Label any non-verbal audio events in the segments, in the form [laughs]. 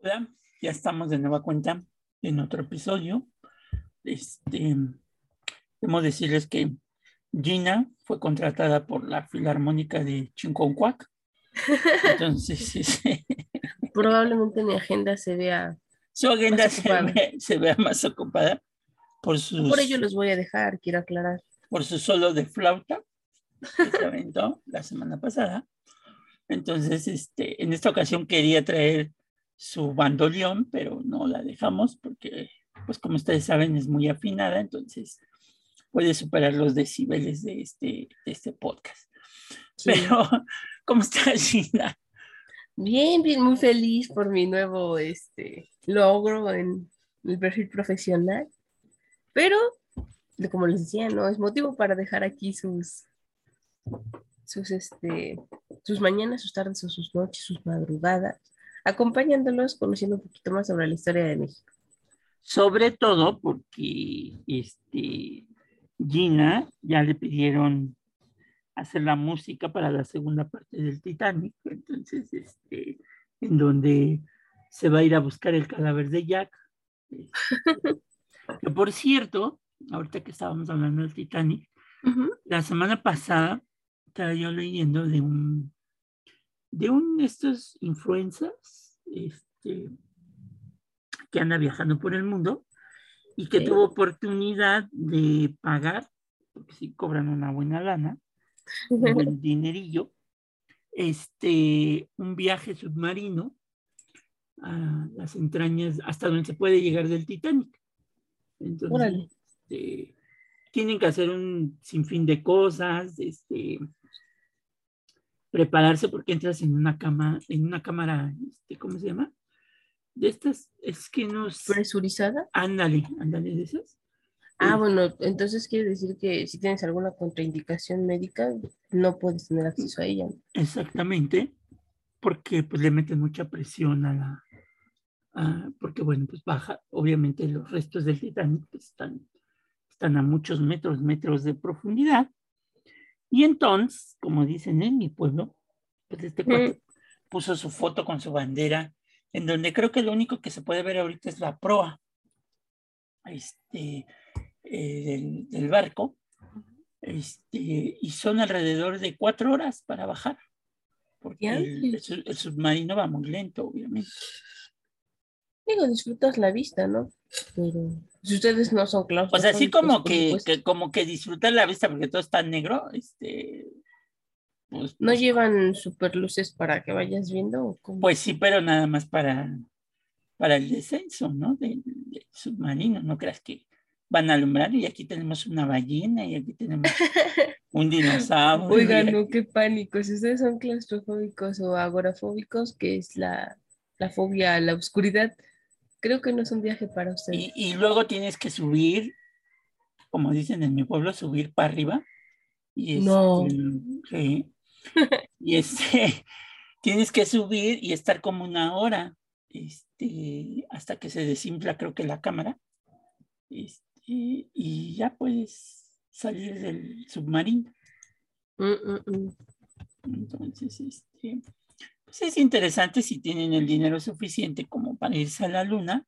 Hola, ya estamos de nueva cuenta en otro episodio. Este, debemos decirles que Gina fue contratada por la Filarmónica de Chinconcuac. Entonces, [laughs] este, Probablemente mi agenda se vea. su agenda Más se, ve- se vea más ocupada por sus, Por ello los voy a dejar, quiero aclarar. por su solo de flauta que se aventó [laughs] la semana pasada. Entonces, este, en esta ocasión quería traer su bandoleón, pero no la dejamos porque, pues como ustedes saben, es muy afinada, entonces puede superar los decibeles de este, de este podcast. Sí. Pero, ¿cómo está [laughs] Gina? Bien, bien, muy feliz por mi nuevo este, logro en el perfil profesional. Pero, como les decía, no es motivo para dejar aquí sus, sus, este, sus mañanas, sus tardes o sus noches, sus madrugadas, acompañándolos, conociendo un poquito más sobre la historia de México. Sobre todo porque este, Gina ya le pidieron hacer la música para la segunda parte del Titanic, entonces, este, en donde se va a ir a buscar el cadáver de Jack. Este, [laughs] que por cierto, ahorita que estábamos hablando del Titanic, la semana pasada estaba yo leyendo de un de un de estos influencers este, que anda viajando por el mundo y que tuvo oportunidad de pagar, porque sí cobran una buena lana, un [laughs] buen dinerillo, este, un viaje submarino a las entrañas, hasta donde se puede llegar del Titanic. Entonces, este, tienen que hacer un sinfín de cosas, este, prepararse porque entras en una cama, en una cámara, este, ¿cómo se llama? De estas, es que nos... ¿Presurizada? Ándale, ándale de esas. Ah, bueno, entonces quiere decir que si tienes alguna contraindicación médica, no puedes tener acceso a ella. Exactamente, porque pues le meten mucha presión a la, a- porque bueno, pues baja, obviamente los restos del Titanic pues, están, están a muchos metros, metros de profundidad. Y entonces, como dicen en mi pueblo, pues este cuate puso su foto con su bandera, en donde creo que lo único que se puede ver ahorita es la proa este, eh, del, del barco. Este, y son alrededor de cuatro horas para bajar, porque el, el el submarino va muy lento, obviamente. Digo, disfrutas la vista, ¿no? Pero si ustedes no son Pues claustrofóbicos, así como que, que- como que disfrutar la vista porque todo está negro, este, pues, ¿No pues, llevan super luces para que vayas viendo? pues sí, pero nada más para, para el descenso, ¿no? Del, del submarino, no creas que van a alumbrar y aquí tenemos una ballena y aquí tenemos [laughs] un dinosaurio. Oigan, no, qué pánico. Si ustedes son claustrofóbicos o agorafóbicos, que es la, la fobia a la oscuridad, creo que no es un viaje para ustedes. Y, y luego tienes que subir, como dicen en mi pueblo, subir para arriba. Y No. este, sí. y este, [laughs] tienes que subir y estar como una hora, este, hasta que se desinfla, creo que la cámara. Este, y ya puedes salir del submarino. Mm, mm, mm. Entonces, este, pues es interesante si tienen el dinero suficiente como para irse a la luna,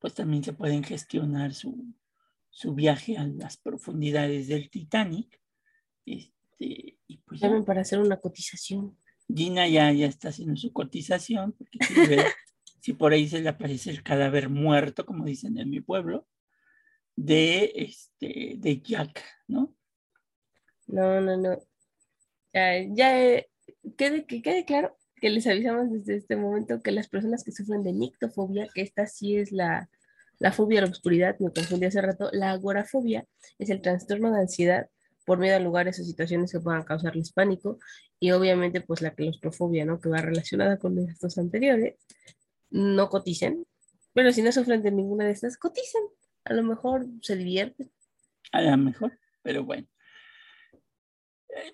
pues también se pueden gestionar su, su viaje a las profundidades del Titanic. Este, y pues ya, para hacer una cotización. Gina ya, ya está haciendo su cotización, porque quiere ver [laughs] si por ahí se le aparece el cadáver muerto, como dicen en mi pueblo, de, este, de Jack, ¿no? No, no, no. Ya, eh, quede, que quede claro que les avisamos desde este momento que las personas que sufren de nictofobia, que esta sí es la, la fobia a la oscuridad, me confundí hace rato, la agorafobia es el trastorno de ansiedad por miedo a lugares o situaciones que puedan causarles pánico y obviamente pues la claustrofobia, ¿no? Que va relacionada con estos anteriores, no coticen, pero si no sufren de ninguna de estas, coticen, a lo mejor se divierten. A lo mejor, pero bueno.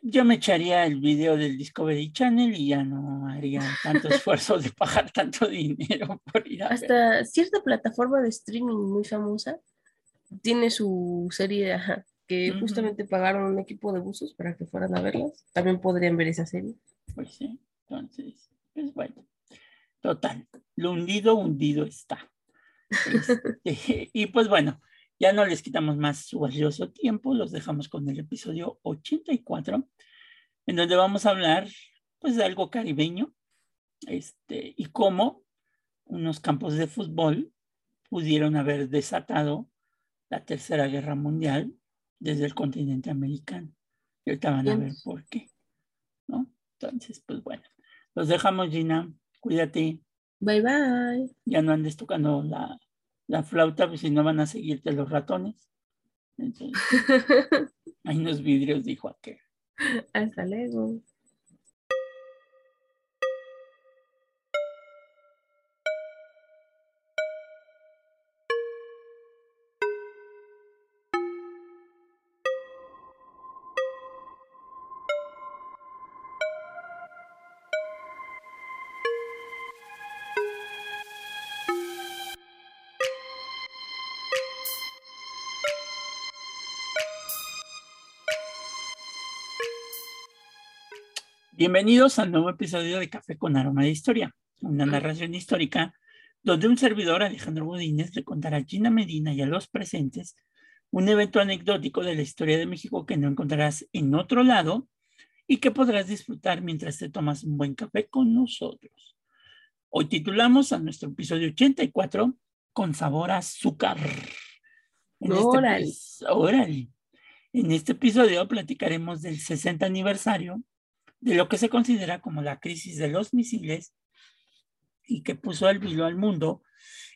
Yo me echaría el video del Discovery Channel y ya no haría tanto [laughs] esfuerzo de pagar tanto dinero por ir a ver. Hasta cierta plataforma de streaming muy famosa tiene su serie, ajá, que justamente pagaron un equipo de buzos para que fueran a verlas. También podrían ver esa serie. Pues sí, entonces, pues bueno. Total, lo hundido, hundido está. Este, [laughs] y pues bueno, ya no les quitamos más su valioso tiempo, los dejamos con el episodio 84, en donde vamos a hablar pues de algo caribeño, este, y cómo unos campos de fútbol pudieron haber desatado la Tercera Guerra Mundial desde el continente americano. Y ahorita van a ver por qué, ¿no? Entonces, pues bueno, los dejamos, Gina. Cuídate, Bye bye. ya no andes tocando la, la flauta, pues si no van a seguirte los ratones. Entonces, [laughs] hay unos vidrios, dijo aquel. Hasta luego. Bienvenidos al nuevo episodio de Café con Aroma de Historia, una narración histórica donde un servidor, Alejandro Godínez, le contará a Gina Medina y a los presentes un evento anecdótico de la historia de México que no encontrarás en otro lado y que podrás disfrutar mientras te tomas un buen café con nosotros. Hoy titulamos a nuestro episodio 84 Con sabor a azúcar. En este Órale. epi- órale. En este episodio platicaremos del 60 aniversario de lo que se considera como la crisis de los misiles y que puso al vilo al mundo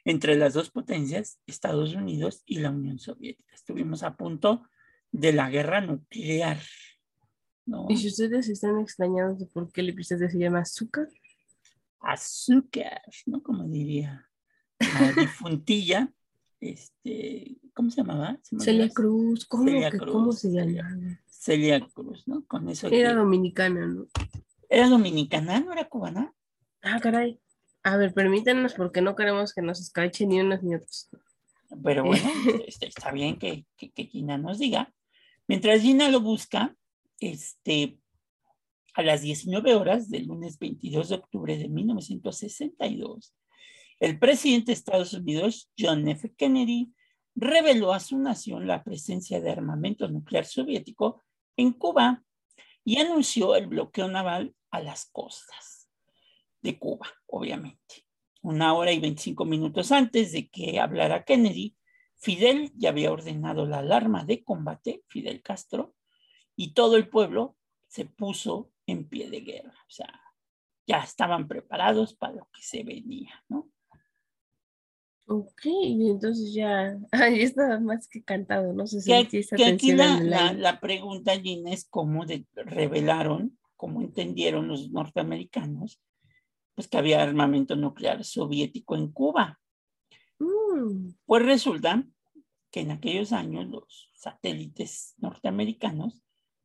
entre las dos potencias, Estados Unidos y la Unión Soviética. Estuvimos a punto de la guerra nuclear. ¿no? Y si ustedes están extrañados de por qué el episodio se llama Azúcar, Azúcar, ¿no? Como diría la [laughs] difuntilla, este, ¿cómo se llamaba? ¿Se Celia? Cruz, ¿cómo, Celia que, Cruz, ¿cómo se Celia. Celia Cruz, ¿no? Con eso Era que- dominicana, ¿no? ¿Era dominicana, no era cubana? Ah, caray. A ver, permítanos porque no queremos que nos escachen ni unos ni otros. Pero bueno, [laughs] este, está bien que, que, que Gina nos diga. Mientras Gina lo busca, este, a las 19 horas del lunes 22 de octubre de 1962, el presidente de Estados Unidos, John F. Kennedy, reveló a su nación la presencia de armamento nuclear soviético en Cuba y anunció el bloqueo naval a las costas de Cuba, obviamente. Una hora y 25 minutos antes de que hablara Kennedy, Fidel ya había ordenado la alarma de combate, Fidel Castro, y todo el pueblo se puso en pie de guerra. O sea, ya estaban preparados para lo que se venía, ¿no? Ok, y entonces ya, [laughs] ah, ya estaba más que cantado, no sé si Que, que aquí la, la- la pregunta, Gina, es cómo de- revelaron, cómo entendieron los norteamericanos, pues que había armamento nuclear soviético en Cuba. Mm, Pues resulta que en aquellos años los satélites norteamericanos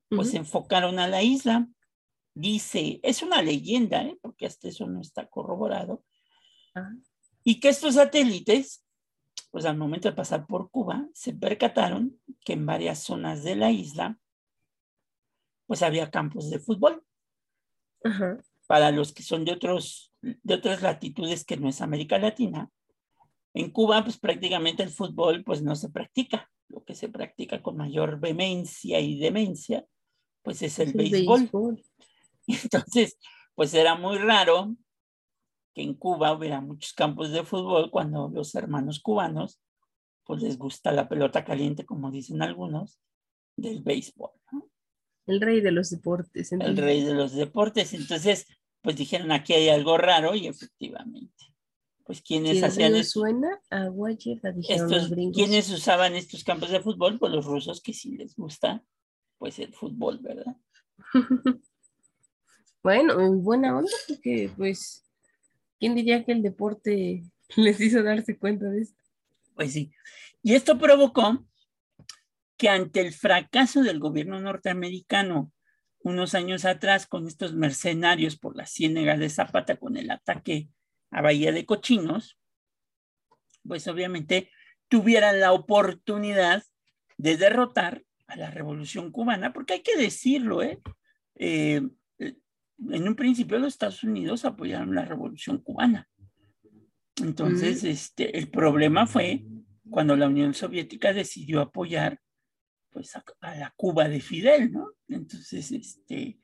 pues se enfocaron a la isla. Dice, es una leyenda, ¿eh? porque hasta eso no está corroborado, Ah, y que estos satélites, pues al momento de pasar por Cuba, se percataron que en varias zonas de la isla, pues había campos de fútbol. Ajá. Para los que son de, otros, de otras latitudes que no es América Latina, en Cuba, pues prácticamente el fútbol pues no se practica. Lo que se practica con mayor vehemencia y demencia, pues es el Es béisbol. [laughs] Entonces, pues era muy raro que en Cuba hubiera muchos campos de fútbol cuando los hermanos cubanos, pues les gusta la pelota caliente, como dicen algunos, del béisbol, ¿no? El rey de los deportes. el rey de los deportes. Entonces, pues dijeron, aquí hay algo raro y efectivamente, pues quienes hacían suena, lleva, dijeron los estos gringos. quienes usaban estos campos de fútbol, pues los rusos que sí les gusta, pues el fútbol, ¿verdad? [laughs] Bueno, en buena onda, porque pues, ¿quién diría que el deporte [laughs] les hizo darse cuenta de esto? Pues sí. Y esto provocó que ante el fracaso del gobierno norteamericano unos años atrás con estos mercenarios por la ciénaga de Zapata con el ataque a Bahía de Cochinos, pues obviamente tuvieran la oportunidad de derrotar a la revolución cubana, porque hay que decirlo, ¿eh? eh en un principio los Estados Unidos apoyaron la revolución cubana. Entonces, este, el problema fue cuando la Unión Soviética decidió apoyar pues, a, la Cuba de Fidel, ¿no? Entonces, este,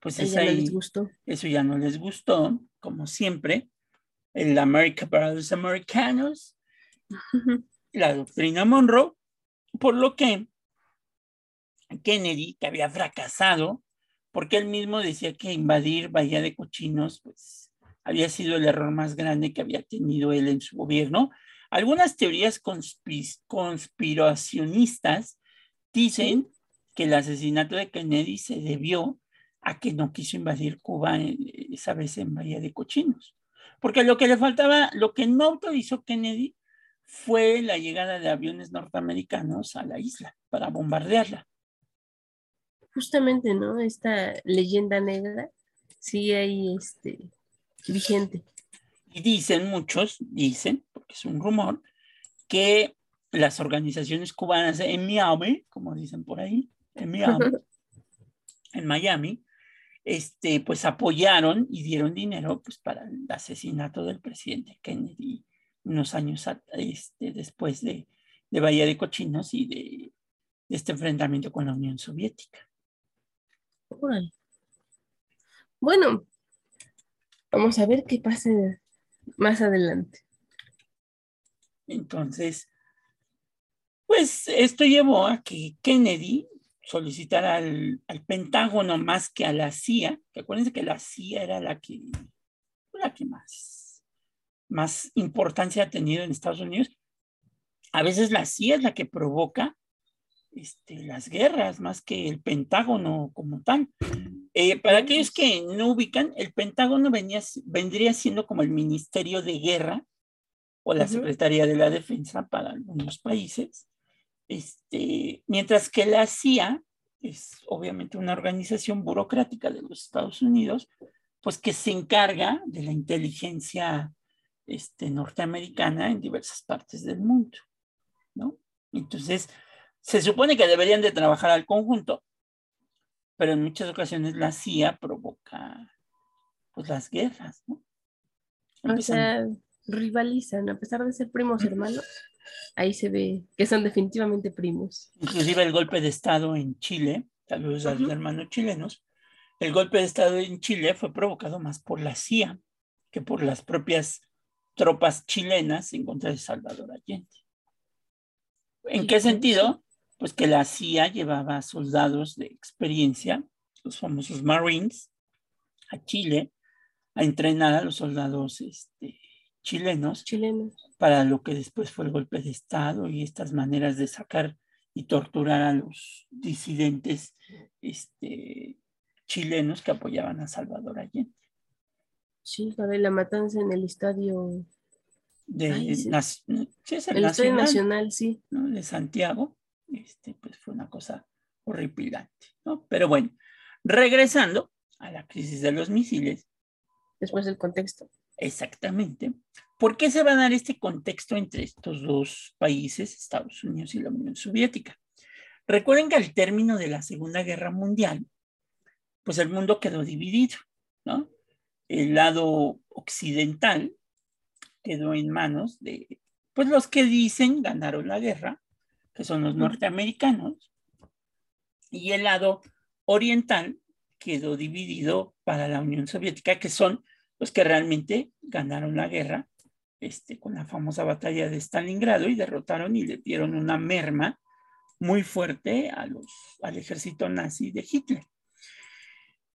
pues eso les gustó. eso ya no les gustó, como siempre. El America para los americanos, [laughs] la doctrina Monroe, por lo que Kennedy, que había fracasado, porque él mismo decía que invadir Bahía de Cochinos, pues había sido el error más grande que había tenido él en su gobierno. Algunas teorías conspiracionistas dicen que el asesinato de Kennedy se debió a que no quiso invadir Cuba esa vez en Bahía de Cochinos. Porque lo que le faltaba, lo que no autorizó Kennedy fue la llegada de aviones norteamericanos a la isla para bombardearla justamente, ¿no? Esta leyenda negra sigue ahí este, vigente. Y dicen muchos, dicen, porque es un rumor, que las organizaciones cubanas en Miami, como dicen por ahí, en Miami, [laughs] en Miami, este, pues apoyaron y dieron dinero pues, para el asesinato del presidente Kennedy unos años este, después de, de Bahía de Cochinos y de, de este enfrentamiento con la Unión Soviética. Bueno, vamos a ver qué pasa más adelante. Entonces, pues esto llevó a que Kennedy solicitara al, Pentágono más que a la CIA, acuérdense que la CIA era la que, la que más, más importancia ha tenido en Estados Unidos. A veces la CIA es la que provoca este, las guerras más que el Pentágono como tal. Eh, para aquellos que no ubican, el Pentágono venía, vendría siendo como el Ministerio de Guerra o la Secretaría de la Defensa para algunos países, este, mientras que la CIA es obviamente una organización burocrática de los Estados Unidos, pues que se encarga de la inteligencia este, norteamericana en diversas partes del mundo, ¿no? Entonces, se supone que deberían de trabajar al conjunto, pero en muchas ocasiones la CIA provoca pues las guerras, ¿no? O sea, rivalizan, a pesar de ser primos hermanos, ahí se ve que son definitivamente primos. Inclusive el golpe de Estado en Chile, tal vez a los hermanos chilenos, el golpe de Estado en Chile fue provocado más por la CIA que por las propias tropas chilenas en contra de Salvador Allende. ¿En qué sentido? Pues que la CIA llevaba soldados de experiencia, los famosos Marines, a Chile, a entrenar a los soldados este, chilenos, chilenos para lo que después fue el golpe de Estado y estas maneras de sacar y torturar a los disidentes este, chilenos que apoyaban a Salvador Allende. Sí, para la matanza en el estadio de, el, Estadio Nacional, sí. De Santiago este, pues fue una cosa horripilante, ¿no? Pero bueno, regresando a la crisis de los misiles. Después del contexto. Exactamente. ¿Por qué se va a dar este contexto entre estos dos países, Estados Unidos y la Unión Soviética? Recuerden que al término de la Segunda Guerra Mundial, pues el mundo quedó dividido, ¿no? El lado occidental quedó en manos de, pues los que dicen ganaron la guerra, que son los norteamericanos, y el lado oriental quedó dividido para la Unión Soviética, que son los que realmente ganaron la guerra este, con la famosa batalla de Stalingrado y derrotaron y le dieron una merma muy fuerte a los, al ejército nazi de Hitler.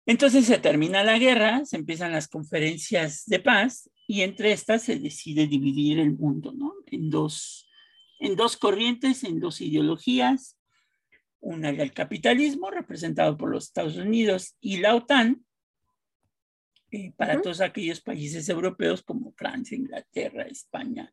Entonces se termina la guerra, se empiezan las conferencias de paz y entre estas se decide dividir el mundo ¿no? en dos en dos corrientes, en dos ideologías. Una el capitalismo, representado por los Estados Unidos, y la OTAN, eh, para todos aquellos países europeos como Francia, Inglaterra, España,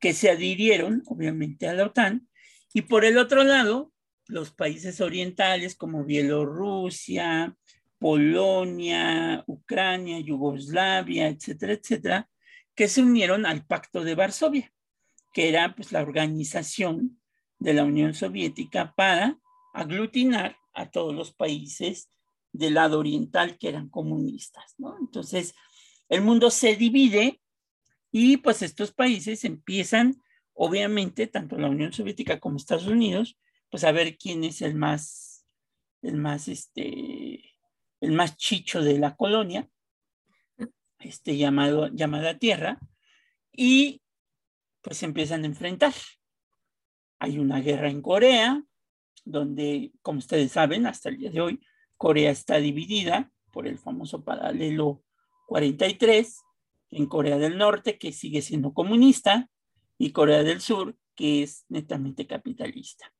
que se adhirieron, obviamente, a la OTAN. Y por el otro lado, los países orientales como Bielorrusia, Polonia, Ucrania, Yugoslavia, etcétera, etcétera, que se unieron al Pacto de Varsovia, que era pues, la organización de la Unión Soviética para aglutinar a todos los países del lado oriental que eran comunistas. Entonces, el mundo se divide y pues estos países empiezan, obviamente, tanto la Unión Soviética como Estados Unidos, pues a ver quién es el más, el más, este, el más chicho de la colonia, este, llamado, llamada Tierra, y pues empiezan a enfrentar. Hay una guerra en Corea, donde, como ustedes saben, hasta el día de hoy, Corea está dividida por el famoso paralelo 43, en Corea del Norte, que sigue siendo comunista, y Corea del Sur, que es netamente capitalista.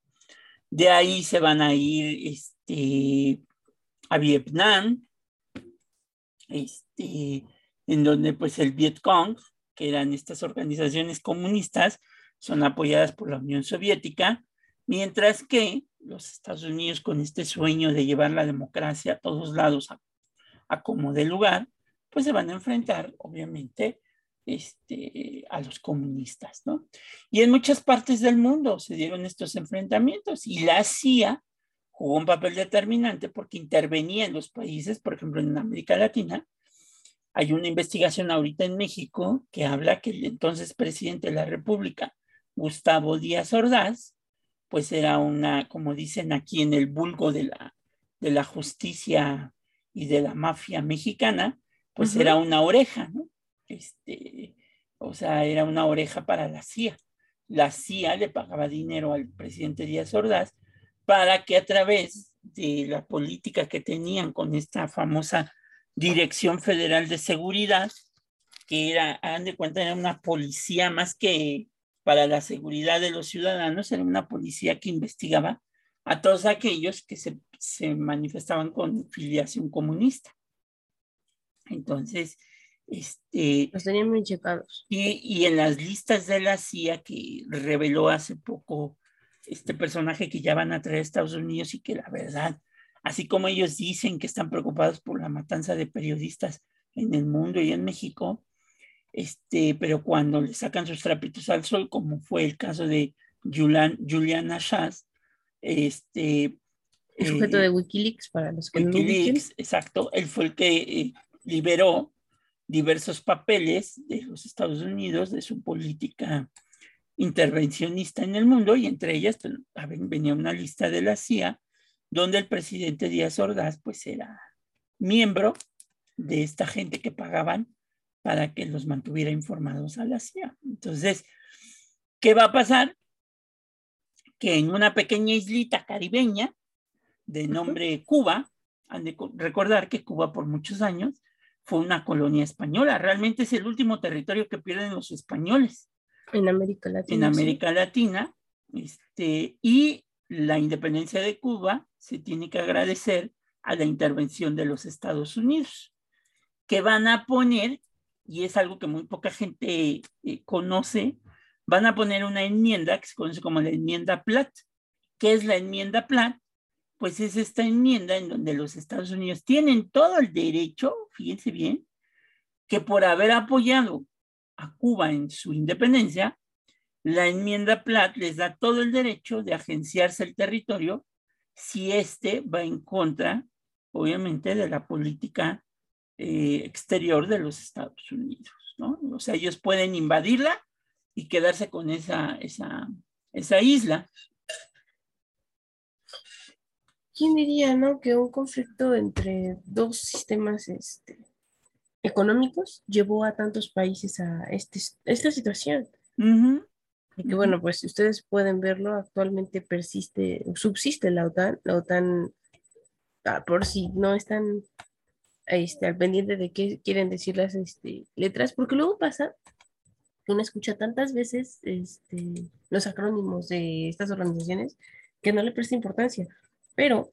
De ahí se van a ir este, a Vietnam, este, en donde pues el Vietcong, que eran estas organizaciones comunistas, son apoyadas por la Unión Soviética, mientras que los Estados Unidos con este sueño de llevar la democracia a todos lados a, como de lugar, pues se van a enfrentar, obviamente, este, a los comunistas, ¿no? Y en muchas partes del mundo se dieron estos enfrentamientos y la CIA jugó un papel determinante porque intervenía en los países, por ejemplo, en América Latina. Hay una investigación ahorita en México que habla que el entonces presidente de la República, Gustavo Díaz Ordaz, pues era una, como dicen aquí en el vulgo de la, de la justicia y de la mafia mexicana, pues era una oreja, ¿no? Este, o sea, era una oreja para la CIA. La CIA le pagaba dinero al presidente Díaz Ordaz para que a través de la política que tenían con esta famosa Dirección Federal de Seguridad, que era, hagan de cuenta, era una policía más que para la seguridad de los ciudadanos, era una policía que investigaba a todos aquellos que se, se manifestaban con filiación comunista. Entonces, este... Los tenían muy checados. Y, y, en las listas de la CIA que reveló hace poco este personaje que ya van a traer a Estados Unidos y que la verdad, así como ellos dicen que están preocupados por la matanza de periodistas en el mundo y en México, este, pero cuando le sacan sus trapitos al sol, como fue el caso de Julian, Julian Ashas, este... El sujeto eh, de Wikileaks, para los que Wikileaks, no exacto, él fue el que eh, liberó diversos papeles de los Estados Unidos de su política intervencionista en el mundo y entre ellas pues, venía una lista de la CIA donde el presidente Díaz Ordaz pues era miembro de esta gente que pagaban para que los mantuviera informados a la CIA. Entonces, ¿qué va a pasar? Que en una pequeña islita caribeña de nombre Cuba, han de recordar que Cuba por muchos años fue una colonia española, realmente es el último territorio que pierden los españoles. En América Latina. En América. Latina, este, y la independencia de Cuba se tiene que agradecer a la intervención de los Estados Unidos, que van a poner y es algo que muy poca gente eh, conoce, van a poner una enmienda que se conoce como la enmienda Platt. ¿Qué es la enmienda Platt? Pues es esta enmienda en donde los Estados Unidos tienen todo el derecho, fíjense bien, que por haber apoyado a Cuba en su independencia, la enmienda Platt les da todo el derecho de agenciarse el territorio si éste va en contra, obviamente, de la política eh, exterior de los Estados Unidos, ¿no? O sea, ellos pueden invadirla y quedarse con esa, esa, esa isla. ¿Quién diría, no, que un conflicto entre dos sistemas este, económicos llevó a tantos países a este, esta situación? Uh -huh. Y que bueno, pues ustedes pueden verlo, actualmente persiste, subsiste la OTAN, la OTAN, ah, por si no están este, al pendiente de qué quieren decir las este, letras, porque luego pasa que uno escucha tantas veces este, los acrónimos de estas organizaciones que no le presta importancia, pero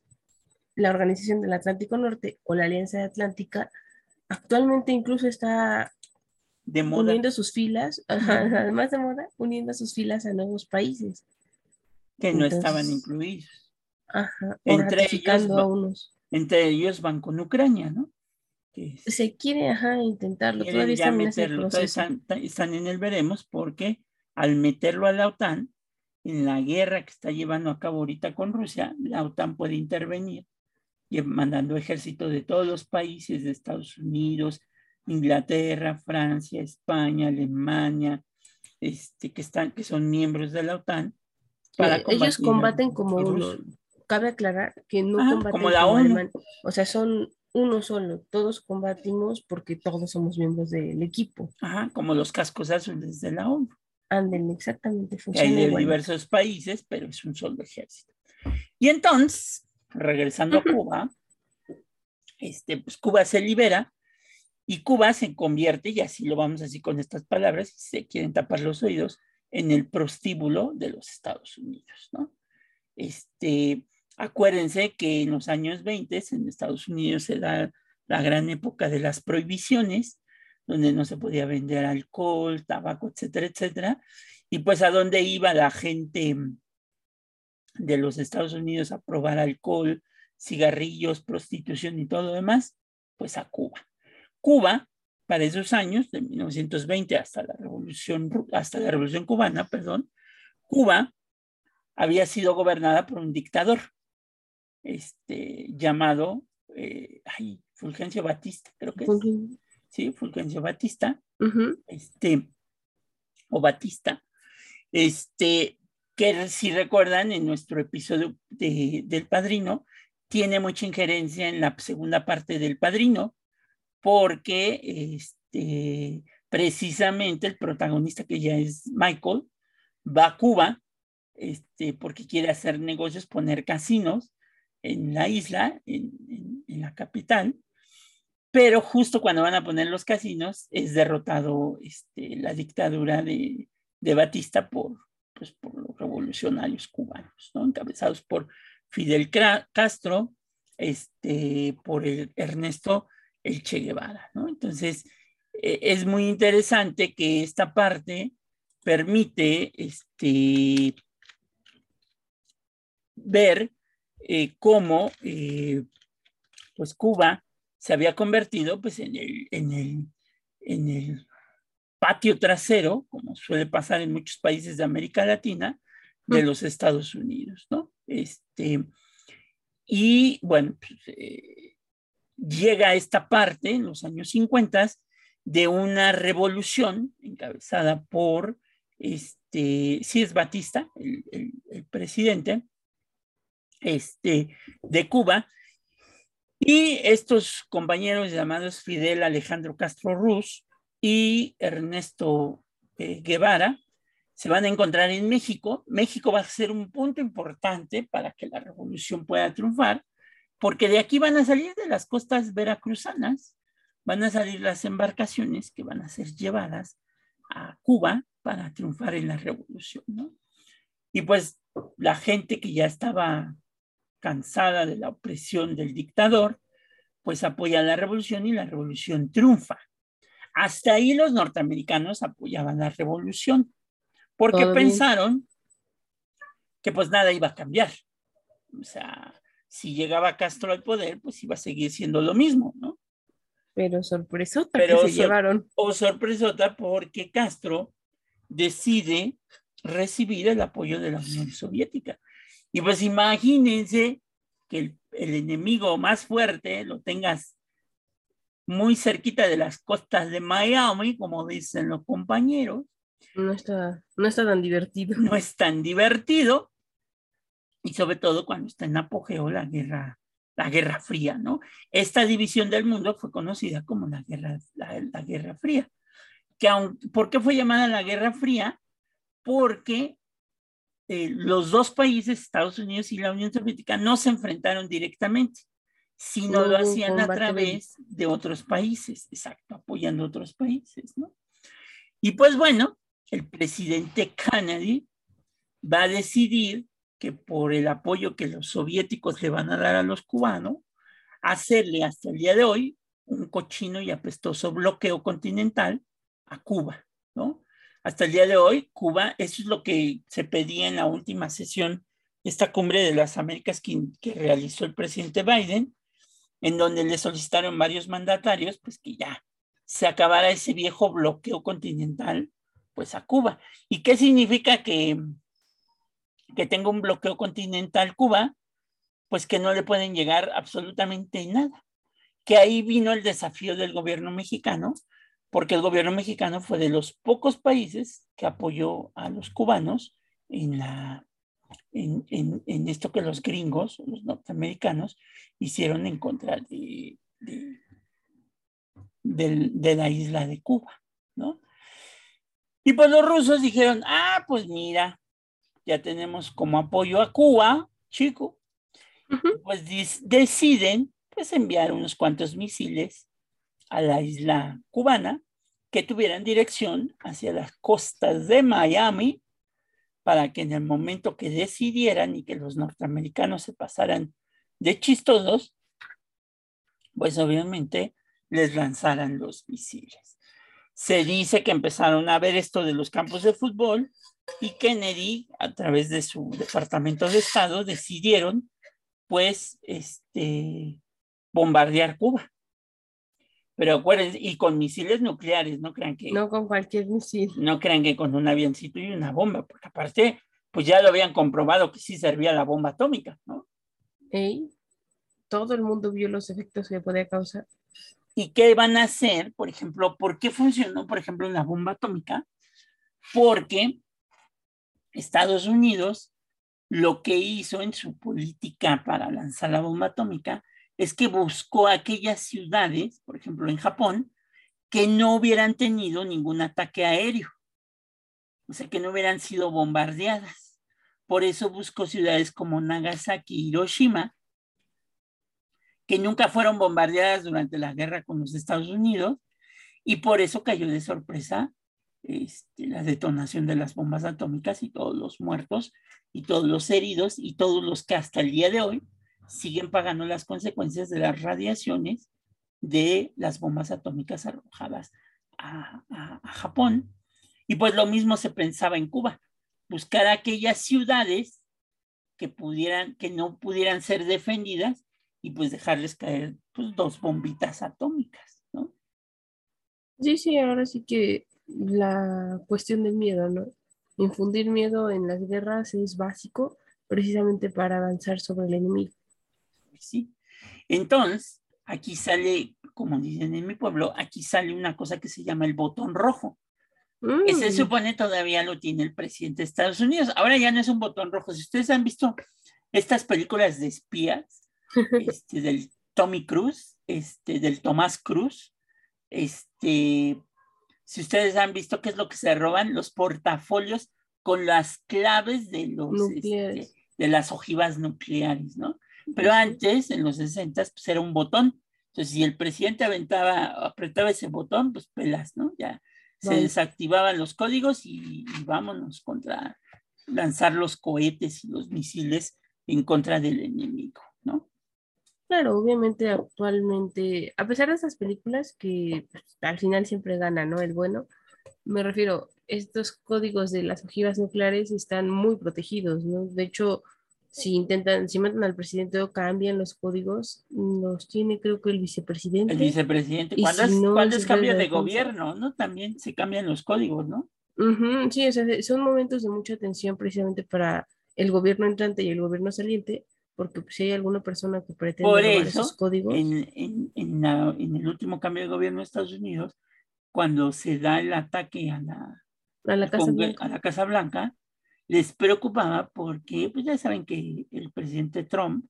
la Organización del Atlántico Norte o la Alianza Atlántica actualmente incluso está de moda. uniendo sus filas, [laughs] además de moda, uniendo sus filas a nuevos países. Que no estaban incluidos. Ajá, Entre ellos, a unos. Entre ellos van con Ucrania, ¿no? Que Se quiere, ajá, intentarlo. Todavía ya están en meterlo, proceso. están, están en el veremos porque al meterlo a la OTAN, en la guerra que está llevando a cabo ahorita con Rusia, la OTAN puede intervenir mandando ejército de todos los países de Estados Unidos, Inglaterra, Francia, España, Alemania, este, que están, que son miembros de la OTAN. Para Eh, ellos combaten como uno. Cabe aclarar que no combaten como la como ONU. O sea, son uno solo. Todos combatimos porque todos somos miembros del equipo. Ajá, como los cascos azules de la ONU. Anden, exactamente, que hay funciona de igual. diversos países, pero es un solo ejército. Y entonces, regresando a Cuba, este, pues Cuba se libera y Cuba se convierte, y así lo vamos así con estas palabras, si se quieren tapar los oídos, en el prostíbulo de los Estados Unidos, ¿no? Este, acuérdense que en los años 20 en Estados Unidos se da la gran época de las prohibiciones, donde no se podía vender alcohol, tabaco, etcétera, etcétera. Y pues a dónde iba la gente de los Estados Unidos a probar alcohol, cigarrillos, prostitución y todo lo demás, pues a Cuba. Cuba, para esos años, de 1920 hasta la revolución, hasta la revolución cubana, perdón, Cuba había sido gobernada por un dictador, este, llamado, eh, ay, Fulgencio Batista, creo que es, sí, Fulgencio Batista, este, o Batista, este, que si recuerdan en nuestro episodio de, del Padrino, tiene mucha injerencia en la segunda parte del Padrino, porque este, precisamente el protagonista que ya es Michael va a Cuba este, porque quiere hacer negocios, poner casinos en la isla, en, en, la capital, pero justo cuando van a poner los casinos es derrotado este, la dictadura de, de Batista por, pues, por los revolucionarios cubanos, ¿no? encabezados por Fidel Castro, este, por el Ernesto el Che Guevara. ¿no? Entonces, eh, es muy interesante que esta parte permite este, ver eh, cómo eh, pues Cuba se había convertido pues, en, el, en, el, en el patio trasero, como suele pasar en muchos países de América Latina, de los Estados Unidos, ¿no? Este, y bueno, pues, eh, llega esta parte en los años 50 de una revolución encabezada por, este, sí es Batista, el presidente este, de Cuba, y estos compañeros llamados Fidel Alejandro Castro Ruz y Ernesto eh, Guevara se van a encontrar en México. México va a ser un punto importante para que la revolución pueda triunfar, porque de aquí van a salir de las costas veracruzanas, van a salir las embarcaciones que van a ser llevadas a Cuba para triunfar en la revolución, ¿no? Y pues la gente que ya estaba cansada de la opresión del dictador, pues apoya la revolución y la revolución triunfa. Hasta ahí los norteamericanos apoyaban la revolución, porque pensaron que pues nada iba a cambiar. O sea, si llegaba Castro al poder, pues iba a seguir siendo lo mismo, ¿no? Pero sorpresota Pero que se sor- llevaron. O sorpresota porque Castro decide recibir el apoyo de la Unión Soviética. Y pues imagínense que el, el enemigo más fuerte lo tengas muy cerquita de las costas de Miami, como dicen los compañeros, No está, no está tan divertido. no es tan divertido y sobre todo cuando está en apogeo la guerra, la guerra fría, ¿no? Esta división del mundo fue conocida como la guerra, la, la guerra fría. Que aun, ¿Por qué fue llamada la guerra fría? Porque eh, los dos países, Estados Unidos y la Unión Soviética, no se enfrentaron directamente, sino No lo hacían a través de otros países, exacto, apoyando a otros países, ¿no? Y pues bueno, el presidente Kennedy va a decidir que por el apoyo que los soviéticos le van a dar a los cubanos, hacerle hasta el día de hoy un cochino y apestoso bloqueo continental a Cuba, ¿no? Hasta el día de hoy, Cuba, eso es lo que se pedía en la última sesión esta cumbre de las Américas que, que realizó el presidente Biden, en donde le solicitaron varios mandatarios, pues que ya se acabara ese viejo bloqueo continental, pues a Cuba. ¿Y qué significa que, que tenga un bloqueo continental Cuba? Pues que no le pueden llegar absolutamente nada. Que ahí vino el desafío del gobierno mexicano, porque el gobierno mexicano fue de los pocos países que apoyó a los cubanos en la en, en, en, esto que los gringos, los norteamericanos, hicieron en contra de, de, la isla de Cuba, ¿no? Y pues los rusos dijeron, ah, pues mira, ya tenemos como apoyo a Cuba, chico, uh -huh. pues deciden pues enviar unos cuantos misiles a la isla cubana que tuvieran dirección hacia las costas de Miami para que en el momento que decidieran y que los norteamericanos se pasaran de chistosos, pues obviamente les lanzaran los misiles. Se dice que empezaron a ver esto de los campos de fútbol y Kennedy, a través de su departamento de Estado, decidieron pues este, bombardear Cuba. Pero acuérdense, y con misiles nucleares, no crean que. No con cualquier misil. No crean que con un avioncito y una bomba, porque aparte, pues ya lo habían comprobado que sí servía la bomba atómica, ¿no? Ey, todo el mundo vio los efectos que podía causar. ¿Y qué van a hacer? Por ejemplo, ¿por qué funcionó, por ejemplo, la bomba atómica? Porque Estados Unidos lo que hizo en su política para lanzar la bomba atómica es que buscó aquellas ciudades, por ejemplo en Japón, que no hubieran tenido ningún ataque aéreo, o sea, que no hubieran sido bombardeadas. Por eso buscó ciudades como Nagasaki y Hiroshima, que nunca fueron bombardeadas durante la guerra con los Estados Unidos, y por eso cayó de sorpresa este, la detonación de las bombas atómicas y todos los muertos y todos los heridos y todos los que hasta el día de hoy siguen pagando las consecuencias de las radiaciones de las bombas atómicas arrojadas a, a, Japón. Y pues lo mismo se pensaba en Cuba, buscar aquellas ciudades que pudieran, que no pudieran ser defendidas y pues dejarles caer pues, dos bombitas atómicas. Sí, sí, ahora sí que la cuestión del miedo, ¿no? Infundir miedo en las guerras es básico precisamente para avanzar sobre el enemigo. ¿sí? Entonces, aquí sale, como dicen en mi pueblo, aquí sale una cosa que se llama el botón rojo, mm. que se supone todavía lo tiene el presidente de Estados Unidos. Ahora ya no es un botón rojo. Si ustedes han visto estas películas de espías, [laughs] este, del Tommy Cruz, este, del Tomás Cruz, este, si ustedes han visto qué es lo que se roban, los portafolios con las claves de los este, de las ojivas nucleares, ¿no? Pero antes, en los 60, pues era un botón. Entonces, si el presidente aventaba, apretaba ese botón, pues pelas, ¿no? Ya se vale. desactivaban los códigos y, y, vámonos contra lanzar los cohetes y los misiles en contra del enemigo, ¿no? Claro, obviamente actualmente, a pesar de esas películas que pues, al final siempre gana, ¿no? El bueno, me refiero, estos códigos de las ojivas nucleares están muy protegidos, ¿no? De hecho, si intentan, si matan al presidente o cambian los códigos, los tiene creo que el vicepresidente. El vicepresidente, cuando, si es, no, es cambio de gobierno, ¿no? También se cambian los códigos, ¿no? Uh -huh, sí, o sea, son momentos de mucha tensión precisamente para el gobierno entrante y el gobierno saliente, porque pues, si hay alguna persona que pretende Por eso, esos códigos. En, en, en, la, en, el último cambio de gobierno de Estados Unidos, cuando se da el ataque a la, a la, Casa, Blanca. A la Casa Blanca, les preocupaba porque, pues ya saben que el presidente Trump,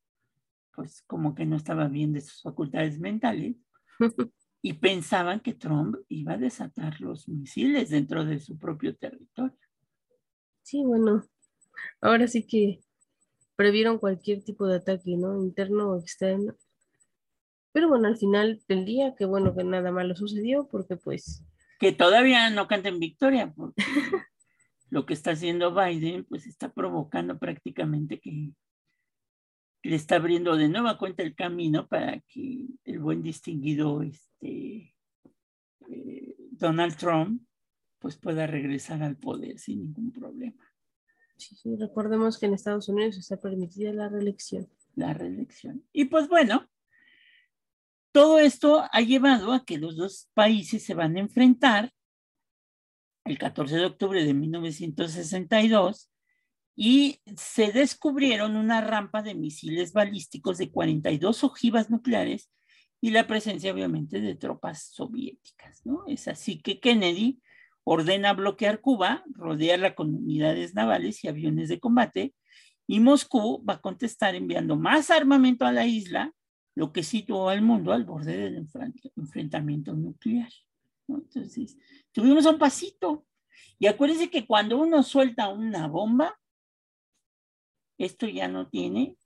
pues como que no estaba bien de sus facultades mentales, [laughs] y pensaban que Trump iba a desatar los misiles dentro de su propio territorio. Sí, bueno, ahora sí que previeron cualquier tipo de ataque, ¿no? Interno o externo. Pero bueno, al final del día, que bueno que nada malo sucedió, porque pues... Que todavía no canten victoria, porque [laughs] lo que está haciendo Biden, pues está provocando prácticamente que le está abriendo de nueva cuenta el camino para que el buen distinguido este, eh, Donald Trump pues pueda regresar al poder sin ningún problema. Sí, sí, recordemos que en Estados Unidos está permitida la reelección. La reelección. Y pues bueno, todo esto ha llevado a que los dos países se van a enfrentar el 14 de octubre de 1962 y se descubrieron una rampa de misiles balísticos de 42 ojivas nucleares y la presencia obviamente de tropas soviéticas, ¿no? Es así que Kennedy ordena bloquear Cuba, rodearla con unidades navales y aviones de combate, y Moscú va a contestar enviando más armamento a la isla, lo que situó al mundo al borde del enfrentamiento nuclear. Entonces, tuvimos un pasito. Y acuérdense que cuando uno suelta una bomba, esto ya no tiene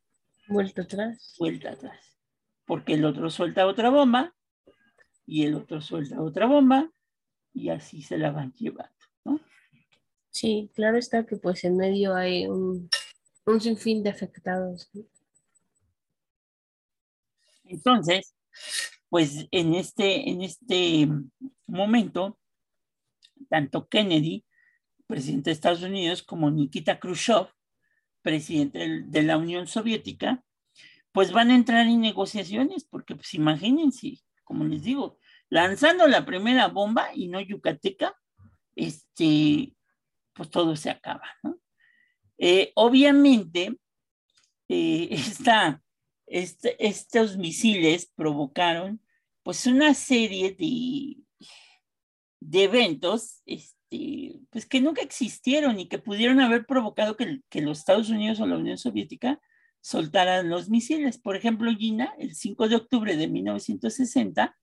vuelta atrás. Vuelta atrás. Porque el otro suelta otra bomba y el otro suelta otra bomba y así se la van llevando, ¿no? Sí, claro está que pues en medio hay un, un sinfín de afectados. Entonces, pues en este, en este momento, tanto Kennedy, presidente de Estados Unidos, como Nikita Khrushchev, presidente de la Unión Soviética, pues van a entrar en negociaciones, porque pues imagínense, como les digo, lanzando la primera bomba y no yucateca, este, pues todo se acaba. Eh, obviamente, eh, [laughs] este, estos misiles provocaron pues una serie de, de eventos este, pues que nunca existieron y que pudieron haber provocado que, que, los Estados Unidos o la Unión Soviética soltaran los misiles. Por ejemplo, Gina, el 5 de octubre de 1960,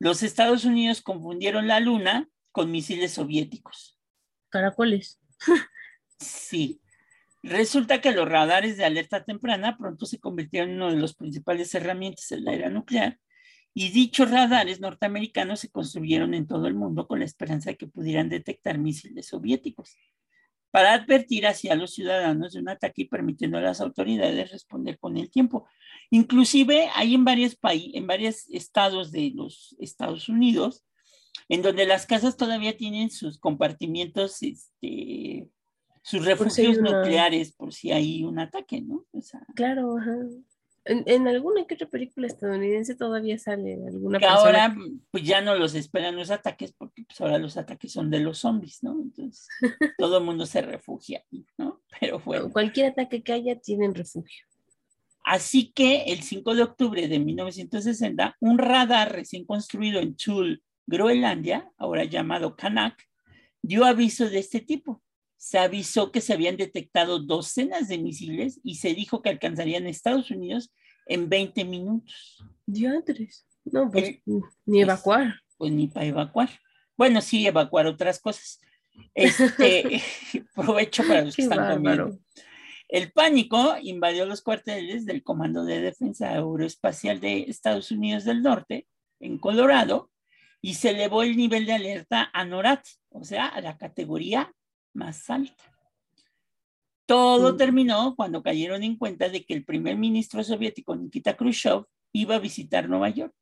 los Estados Unidos confundieron la luna con misiles soviéticos. Caracoles. sí. Resulta que los radares de alerta temprana pronto se convirtieron en uno de los principales herramientas de la era nuclear y dichos radares norteamericanos se construyeron en todo el mundo con la esperanza de que pudieran detectar misiles soviéticos para advertir hacia los ciudadanos de un ataque y permitiendo a las autoridades responder con el tiempo. Inclusive hay en varios países, en varios estados de los Estados Unidos, en donde las casas todavía tienen sus compartimientos, este, sus refugios nucleares por si hay un ataque, ¿no? claro, ajá. En, alguna que otra película estadounidense todavía sale alguna que ahora pues ya no los esperan los ataques porque pues ahora los ataques son de los zombies, ¿no? Entonces [laughs] todo el mundo se refugia, ¿no? [laughs] Pero bueno. Cualquier ataque que haya tienen refugio. Así que el 5 de octubre de 1960, un radar recién construido en Chul, Groenlandia, ahora llamado Kanak, dio aviso de este tipo. Se avisó que se habían detectado docenas de misiles y se dijo que alcanzarían Estados Unidos en 20 minutos. Diantres. No, pues ni pues, evacuar. Pues, ni para evacuar. Bueno, sí, evacuar otras cosas. Este, [laughs] [laughs] provecho para los que están comiendo. El pánico invadió los cuarteles del Comando de Defensa Aeroespacial de Estados Unidos del Norte, en Colorado, y se elevó el nivel de alerta a NORAD, o sea, a la categoría más alta. Todo terminó cuando cayeron en cuenta de que el primer ministro soviético Nikita Khrushchev iba a visitar Nueva York.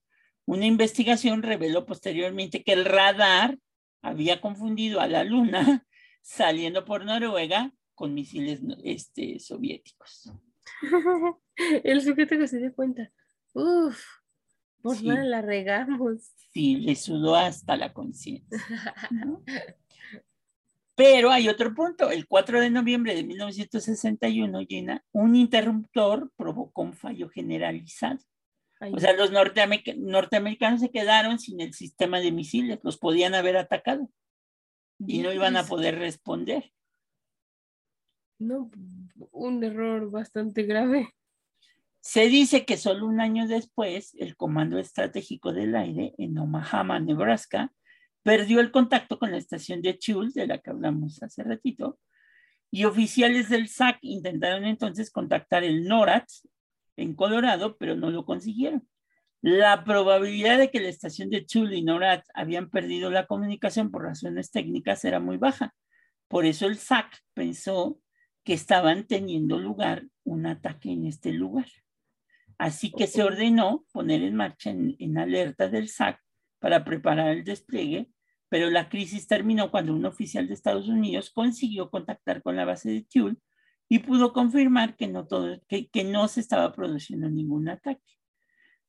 Una investigación reveló posteriormente que el radar había confundido a la luna [laughs] saliendo por Noruega con misiles este, soviéticos. [laughs] el soviético se dio cuenta. Uf, por mal la regamos. Sí, le sudó hasta la conciencia. [laughs] Pero hay otro punto. El 4 de noviembre de 1961, Gina, un interruptor provocó un fallo generalizado. O sea, los norteamericanos se quedaron sin el sistema de misiles, los podían haber atacado y no iban a poder responder. No, un error bastante grave. Se dice que solo un año después, el Comando Estratégico del Aire en Omaha, Nebraska, perdió el contacto con la estación de Chul, de la que hablamos hace ratito, y oficiales del SAC intentaron entonces contactar el NORAD en Colorado, pero no lo consiguieron. La probabilidad de que la estación de Chul y NORAD habían perdido la comunicación por razones técnicas era muy baja. Por eso el SAC pensó que estaban teniendo lugar un ataque en este lugar. Así que se ordenó poner en marcha en, alerta del SAC para preparar el despliegue pero la crisis terminó cuando un oficial de Estados Unidos consiguió contactar con la base de Tulle y pudo confirmar que no, que, no se estaba produciendo ningún ataque.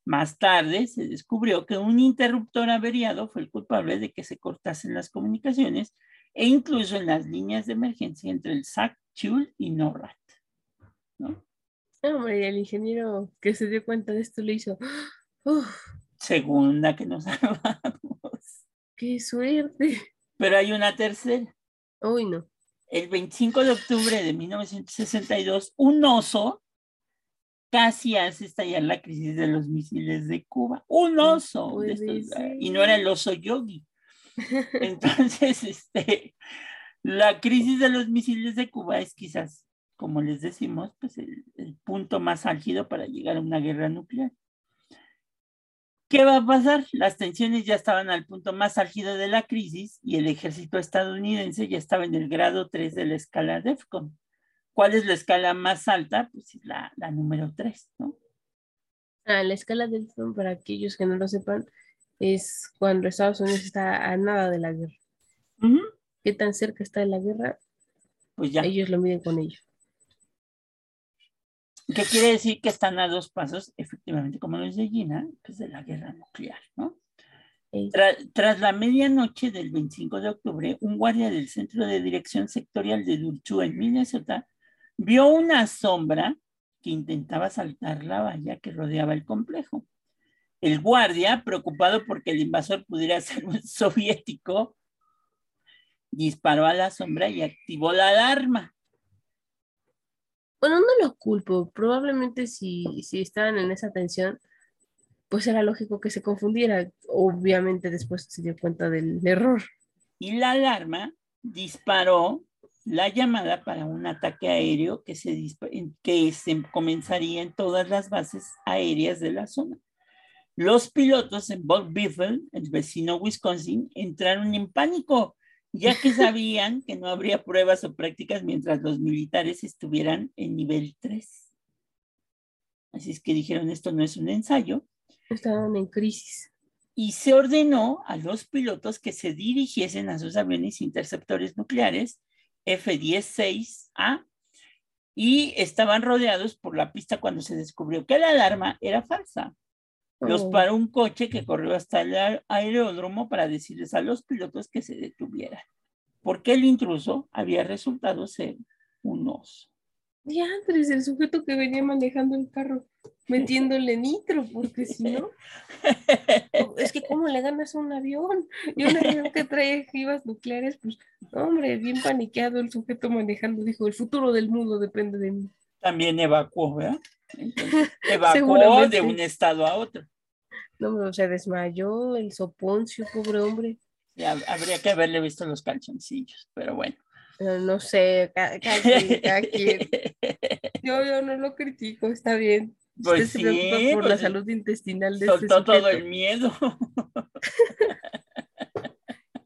Más tarde se descubrió que un interruptor averiado fue el culpable de que se cortasen las comunicaciones e incluso en las líneas de emergencia entre el SAC, Chul y NORAD. ¿no? Hombre, el ingeniero que se dio cuenta de esto lo hizo. [gasps] Segunda que nos [laughs] salvamos. ¡Qué suerte! Pero hay una tercera. Uy, no. El 25 de octubre de 1962, un oso casi hace estallar la crisis de los misiles de Cuba. Un oso. puede de estos, ser. y no era el oso yogi. [laughs] Entonces, este, la crisis de los misiles de Cuba es quizás, como les decimos, pues el, el punto más álgido para llegar a una guerra nuclear. ¿Qué va a pasar? Las tensiones ya estaban al punto más álgido de la crisis y el ejército estadounidense ya estaba en el grado 3 de la escala DEFCON. ¿Cuál es la escala más alta? Pues es la, la número 3, ¿no? Ah, la escala Delfón, para aquellos que no lo sepan, es cuando Estados Unidos está a nada de la guerra. ¿Qué tan cerca está de la guerra? Pues ya. Ellos lo miden con ellos. ¿Qué quiere decir que están a dos pasos, efectivamente, como lo dice Gina, pues de la guerra nuclear, ¿no? Ey, Tra- tras la medianoche del 25 de octubre, un guardia del Centro de Dirección Sectorial de Dulce en Minnesota vio una sombra que intentaba saltar la valla que rodeaba el complejo. El guardia, preocupado porque el invasor pudiera ser un [laughs] soviético, disparó a la sombra y activó la alarma. Bueno, no los culpo. Probablemente si, si estaban en esa tensión, pues era lógico que se confundiera. Obviamente después se dio cuenta del error. y la alarma disparó la llamada para un ataque aéreo que se, que se comenzaría en todas las bases aéreas de la zona. Los pilotos en Bolt Biffle, el vecino Wisconsin, entraron en pánico, ya que sabían que no habría pruebas o prácticas mientras los militares estuvieran en nivel 3. Así es que dijeron, esto no es un ensayo, Estaban en crisis. y se ordenó a los pilotos que se dirigiesen a sus aviones interceptores nucleares F-16A y estaban rodeados por la pista cuando se descubrió que la alarma era falsa. Los Oh, paró un coche que corrió hasta el aer- aeródromo para decirles a los pilotos que se detuvieran, porque el intruso había resultado ser un oso. diantres, el sujeto que venía manejando el carro, metiéndole nitro, porque si no, [laughs] es que cómo le ganas a un avión y un avión que trae jivas nucleares, pues, hombre, bien paniqueado el sujeto manejando, dijo, el futuro del mundo depende de mí. También evacuó, ¿verdad? Entonces, [laughs] evacuó de un estado a otro. No, hombre, se desmayó el soponcio, pobre hombre. Ya, habría que haberle visto los calzoncillos, pero bueno. Pero no sé, ca- cada, quien, cada [laughs] quien. Yo, yo no lo critico, está bien. Pues Usted se preocupa por la pues, salud intestinal de este Soltó todo el miedo. [laughs]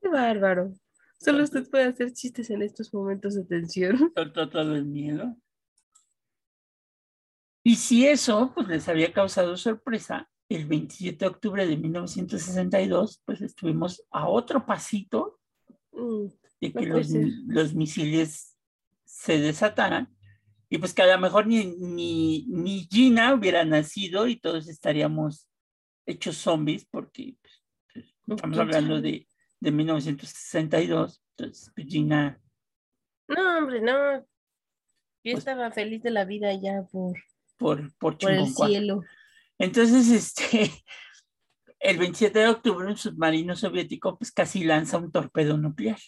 Qué bárbaro. Solo usted puede hacer chistes en estos momentos de tensión. Soltó todo el miedo. Y si eso pues, les había causado sorpresa, el 27 de octubre de 1962, pues estuvimos a otro pasito Mm, de que los, los misiles se desataran y pues que a lo mejor ni, ni, ni Gina hubiera nacido y todos estaríamos hechos zombies porque pues, estamos ¿Quién hablando de, de 1962. Entonces, pues, Gina, No, hombre, no. Yo Pues- estaba feliz de la vida ya por, por, por por el cielo. Entonces, este, [laughs] el 27 de octubre, un submarino soviético pues casi lanza un torpedo nuclear.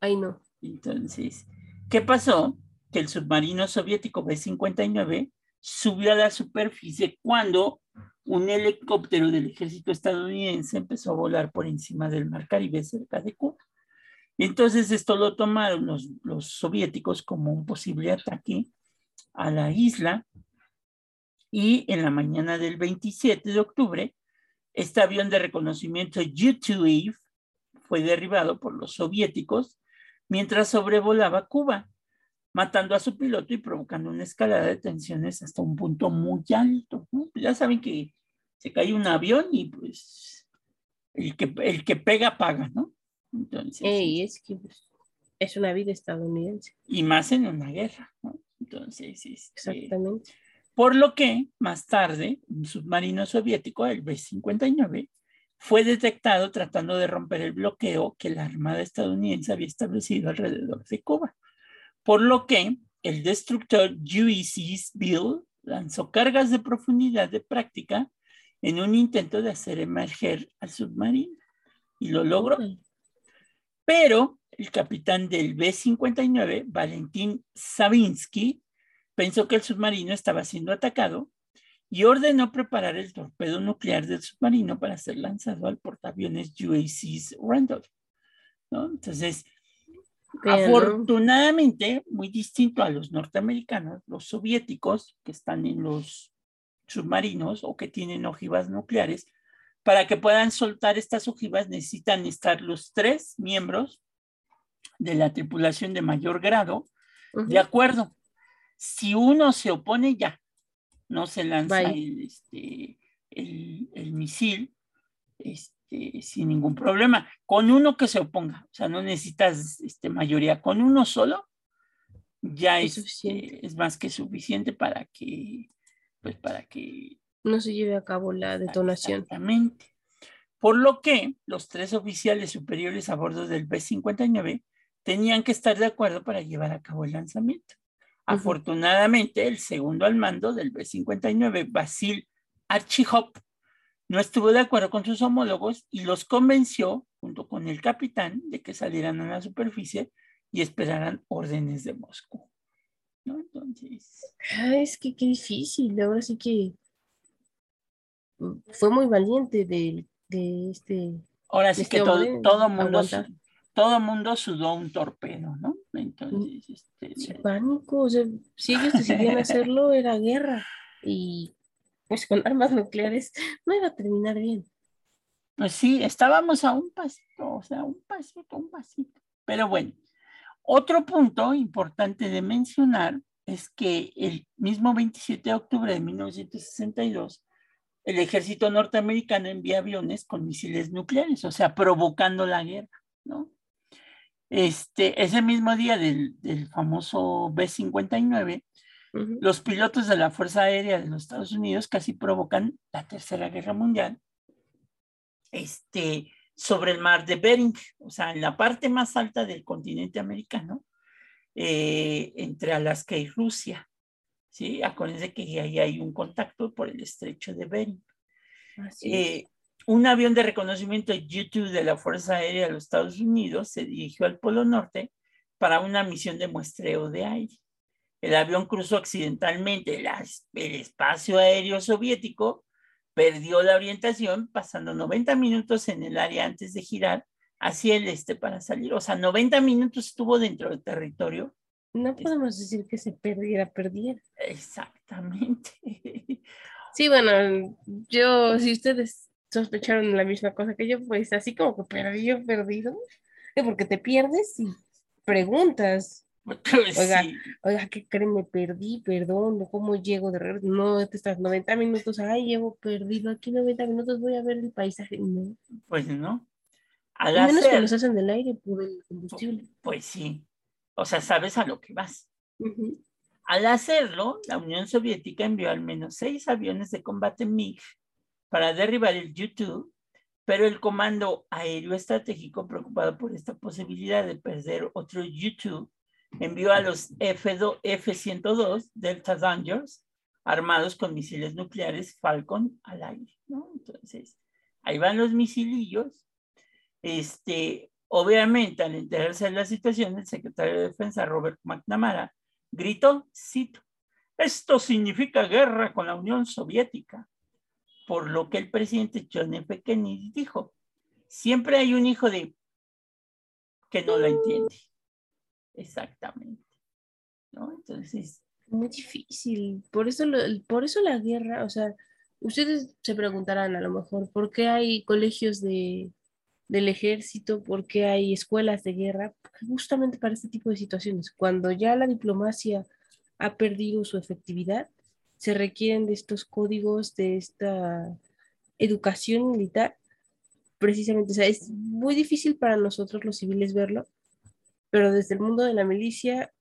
Ay, no. Entonces, ¿qué pasó? Que el submarino soviético B-59 subió a la superficie cuando un helicóptero del ejército estadounidense empezó a volar por encima del mar Caribe cerca de Cuba. Entonces esto lo tomaron los, los soviéticos como un posible ataque a la isla y en la mañana del 27 de octubre, este avión de reconocimiento U-2 fue derribado por los soviéticos mientras sobrevolaba Cuba, matando a su piloto y provocando una escalada de tensiones hasta un punto muy alto. ¿no? Pues ya saben que se cae un avión y pues el que, el que pega paga, ¿no? Entonces, Ey, es que pues, es una vida estadounidense. y más en una guerra, ¿no? Entonces, este, Exactamente. Por lo que más tarde un submarino soviético, el B-59, fue detectado tratando de romper el bloqueo que la Armada estadounidense había establecido alrededor de Cuba. Por lo que el destructor USS Bill lanzó cargas de profundidad de práctica en un intento de hacer emerger al submarino y lo logró. Pero el capitán del B-59, Valentín Savinsky, pensó que el submarino estaba siendo atacado y ordenó preparar el torpedo nuclear del submarino para ser lanzado al portaaviones USS Randolph. ¿no? Entonces, ¿no? afortunadamente, muy distinto a los norteamericanos, los soviéticos que están en los submarinos o que tienen ojivas nucleares, para que puedan soltar estas ojivas necesitan estar los tres miembros de la tripulación de mayor grado de acuerdo. Si uno se opone, ya no se lanza el, este, el, el misil este, sin ningún problema. Con uno que se oponga, o sea, no necesitas este, mayoría, con uno solo ya Es es, suficiente. es más que suficiente para que, pues para que No se lleve a cabo la detonación. Exactamente. Por lo que los tres oficiales superiores a bordo del B-59 tenían que estar de acuerdo para llevar a cabo el lanzamiento. Afortunadamente, el segundo al mando del B-59, Basil Archihop, no estuvo de acuerdo con sus homólogos y los convenció, junto con el capitán, de que salieran a la superficie y esperaran órdenes de Moscú. ¿No? Entonces, Ah, es que qué difícil. Ahora sí que mm, fue muy valiente de, de este. Ahora sí Este que todo, hombre todo mundo todo mundo sudó un torpedo, ¿no? Entonces, este, Sin pánico. O sea, si ellos decidían [laughs] hacerlo, era guerra. Y pues con armas nucleares no iba a terminar bien. pues sí, estábamos a un pasito, o sea, un pasito, un pasito. Pero bueno, otro punto importante de mencionar es que el mismo 27 de octubre de 1962, el ejército norteamericano envía aviones con misiles nucleares, o sea, provocando la guerra, ¿no? Este, ese mismo día del, del famoso B-59, Ujú. los pilotos de la Fuerza Aérea de los Estados Unidos casi provocan la Tercera Guerra Mundial este, sobre el mar de Bering, o sea, en la parte más alta del continente americano, eh, entre Alaska y Rusia. ¿sí? Acuérdense que ahí hay un contacto por el estrecho de Bering. Eh, un avión de reconocimiento U-2 de la Fuerza Aérea de los Estados Unidos se dirigió al Polo Norte para una misión de muestreo de aire. El avión cruzó accidentalmente las- el espacio aéreo soviético, perdió la orientación, pasando 90 minutos en el área antes de girar hacia el este para salir. O sea, 90 minutos estuvo dentro del territorio. No podemos decir que se perdiera, perdiera. Exactamente. Sí, bueno, yo, si ustedes sospecharon la misma cosa que yo, pues así como que perdido, perdido, eh, porque te pierdes y preguntas, Pues Oiga. sí. oiga, ¿qué creen? Me perdí, perdón, ¿cómo llego de regreso? No, te estás 90 minutos, ay, llevo perdido aquí 90 minutos, voy a ver el paisaje. No, Pues no. y Al menos hacer- que nos hacen del aire por el combustible. Pues sí. O sea, sabes a lo que vas. Al hacerlo, la Unión Soviética envió al menos seis aviones de combate MiG para derribar el U-2, pero el Comando Aéreo Estratégico, preocupado por esta posibilidad de perder otro U-2, envió a los F-2 F-102 Delta Dangers armados con misiles nucleares Falcon al aire, ¿no? Entonces, ahí van los misilillos. Este, obviamente, al enterarse de la situación, el secretario de Defensa, Robert McNamara, gritó, cito, esto significa guerra con la Unión Soviética, por lo que el presidente John F. Kennedy dijo, siempre hay un hijo de que no lo entiende. Exactamente. ¿No? Entonces, Muy difícil. Por eso, lo- por eso la guerra, o sea, ustedes se preguntarán a lo mejor, ¿por qué hay colegios de, del ejército? ¿Por qué hay escuelas de guerra? Justamente para este tipo de situaciones, cuando ya la diplomacia ha perdido su efectividad, se requieren de estos códigos, de esta educación militar precisamente, o sea, es muy difícil para nosotros los civiles verlo, pero desde el mundo de la milicia